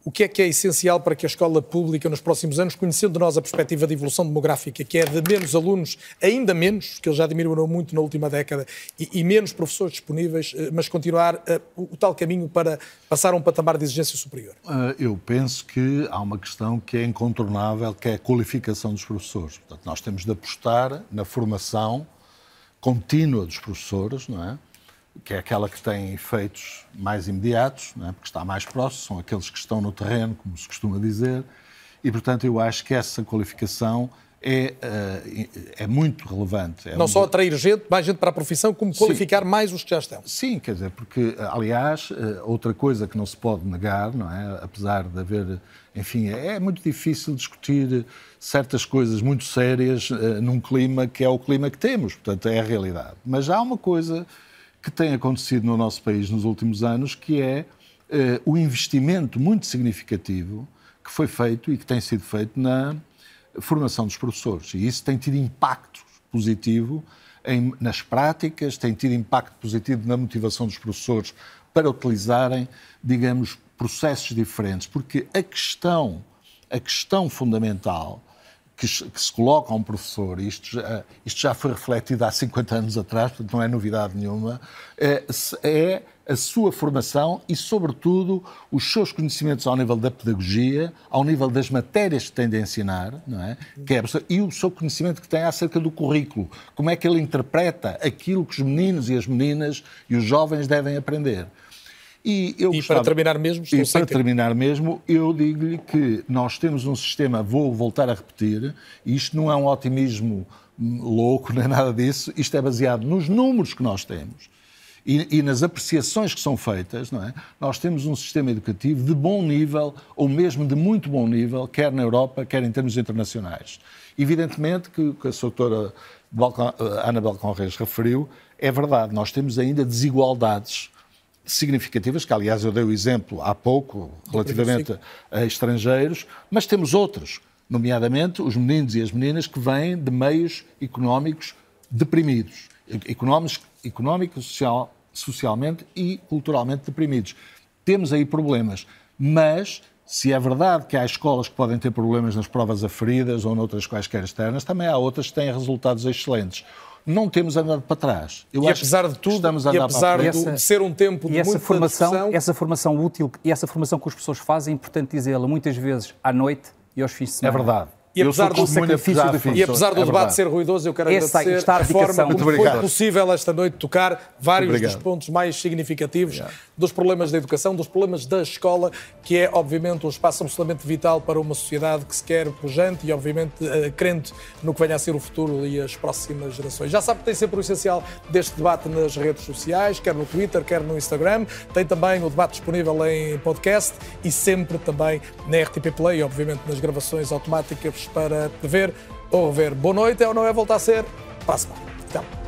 o que é que é essencial para que a escola pública nos próximos anos, conhecendo nós a perspectiva de evolução demográfica, que é de menos alunos, ainda menos, que eles já diminuíram muito na última década, e, e menos professores disponíveis, eh, mas continuar uh, o, o, tal caminho para passar a um patamar de exigência superior? Uh, eu penso que há uma questão que é incontornável, que é a qualificação dos professores. Portanto, nós temos de apostar na formação contínua dos professores, não é? Que é aquela que tem efeitos mais imediatos, é? porque está mais próximo, são aqueles que estão no terreno, como se costuma dizer, e, portanto, eu acho que essa qualificação é, eh, é muito relevante. É Não um... só atrair gente, mais gente para a profissão, como qualificar Sim. mais os que já estão. Sim, quer dizer, porque, aliás, eh, outra coisa que não se pode negar, não é? apesar de haver, enfim, é muito difícil discutir certas coisas muito sérias uh, num clima que é o clima que temos, portanto, é a realidade. Mas há uma coisa que tem acontecido no nosso país nos últimos anos, que é uh, o investimento muito significativo que foi feito e que tem sido feito na formação dos professores. E isso tem tido impacto positivo em, nas práticas, tem tido impacto positivo na motivação dos professores para utilizarem, digamos, processos diferentes, porque a questão, a questão fundamental que, que, se coloca a um professor, isto já, isto já foi refletido há 50 anos atrás, portanto não é novidade nenhuma, é, é a sua formação e, sobretudo, os seus conhecimentos ao nível da pedagogia, ao nível das matérias que tem de ensinar, não é? Que é e o seu conhecimento que tem acerca do currículo. Como é que ele interpreta aquilo que os meninos e as meninas e os jovens devem aprender. E, eu e gostava, para terminar mesmo, e para terminar mesmo, eu digo-lhe que nós temos um sistema, vou voltar a repetir, e isto não é um otimismo louco, *laughs* nem nada disso, isto é baseado nos números que nós temos. E, e, nas apreciações que são feitas, não é? nós temos um sistema educativo de bom nível, ou mesmo de muito bom nível, quer na Europa, quer em termos internacionais. Evidentemente que, que a doutora Ana Belcon Reis referiu, é verdade, nós temos ainda desigualdades significativas, que aliás eu dei o exemplo há pouco, relativamente a estrangeiros, mas temos outros, nomeadamente os meninos e as meninas que vêm de meios económicos deprimidos, económicos, económico, social, socialmente e culturalmente deprimidos. Temos aí problemas, mas se é verdade que há escolas que podem ter problemas nas provas aferidas ou noutras quaisquer externas, também há outras que têm resultados excelentes não temos andado para trás. Eu e apesar de tudo, estamos a andar e apesar para trás. de ser um tempo de e essa formação, discussão... essa formação útil e essa formação que as pessoas fazem, é importante dizê-la muitas vezes à noite e aos fins de semana. É verdade. E apesar, do, sacrifício e apesar do é debate ser ruidoso, eu quero Essa, agradecer a forma como foi possível esta noite tocar vários dos pontos mais significativos obrigado. dos problemas da educação, dos problemas da escola, que é, obviamente, um espaço absolutamente vital para uma sociedade que se quer pujante e, obviamente, uh, crente no que venha a ser o futuro e as próximas gerações. Já sabe que tem sempre o essencial deste debate nas redes sociais, quer no Twitter, quer no Instagram. Tem também o debate disponível em podcast e sempre também na RTP Play, obviamente, nas gravações automáticas para ver ou rever. Boa noite, é ou não é? voltar a ser. Passa. a semana.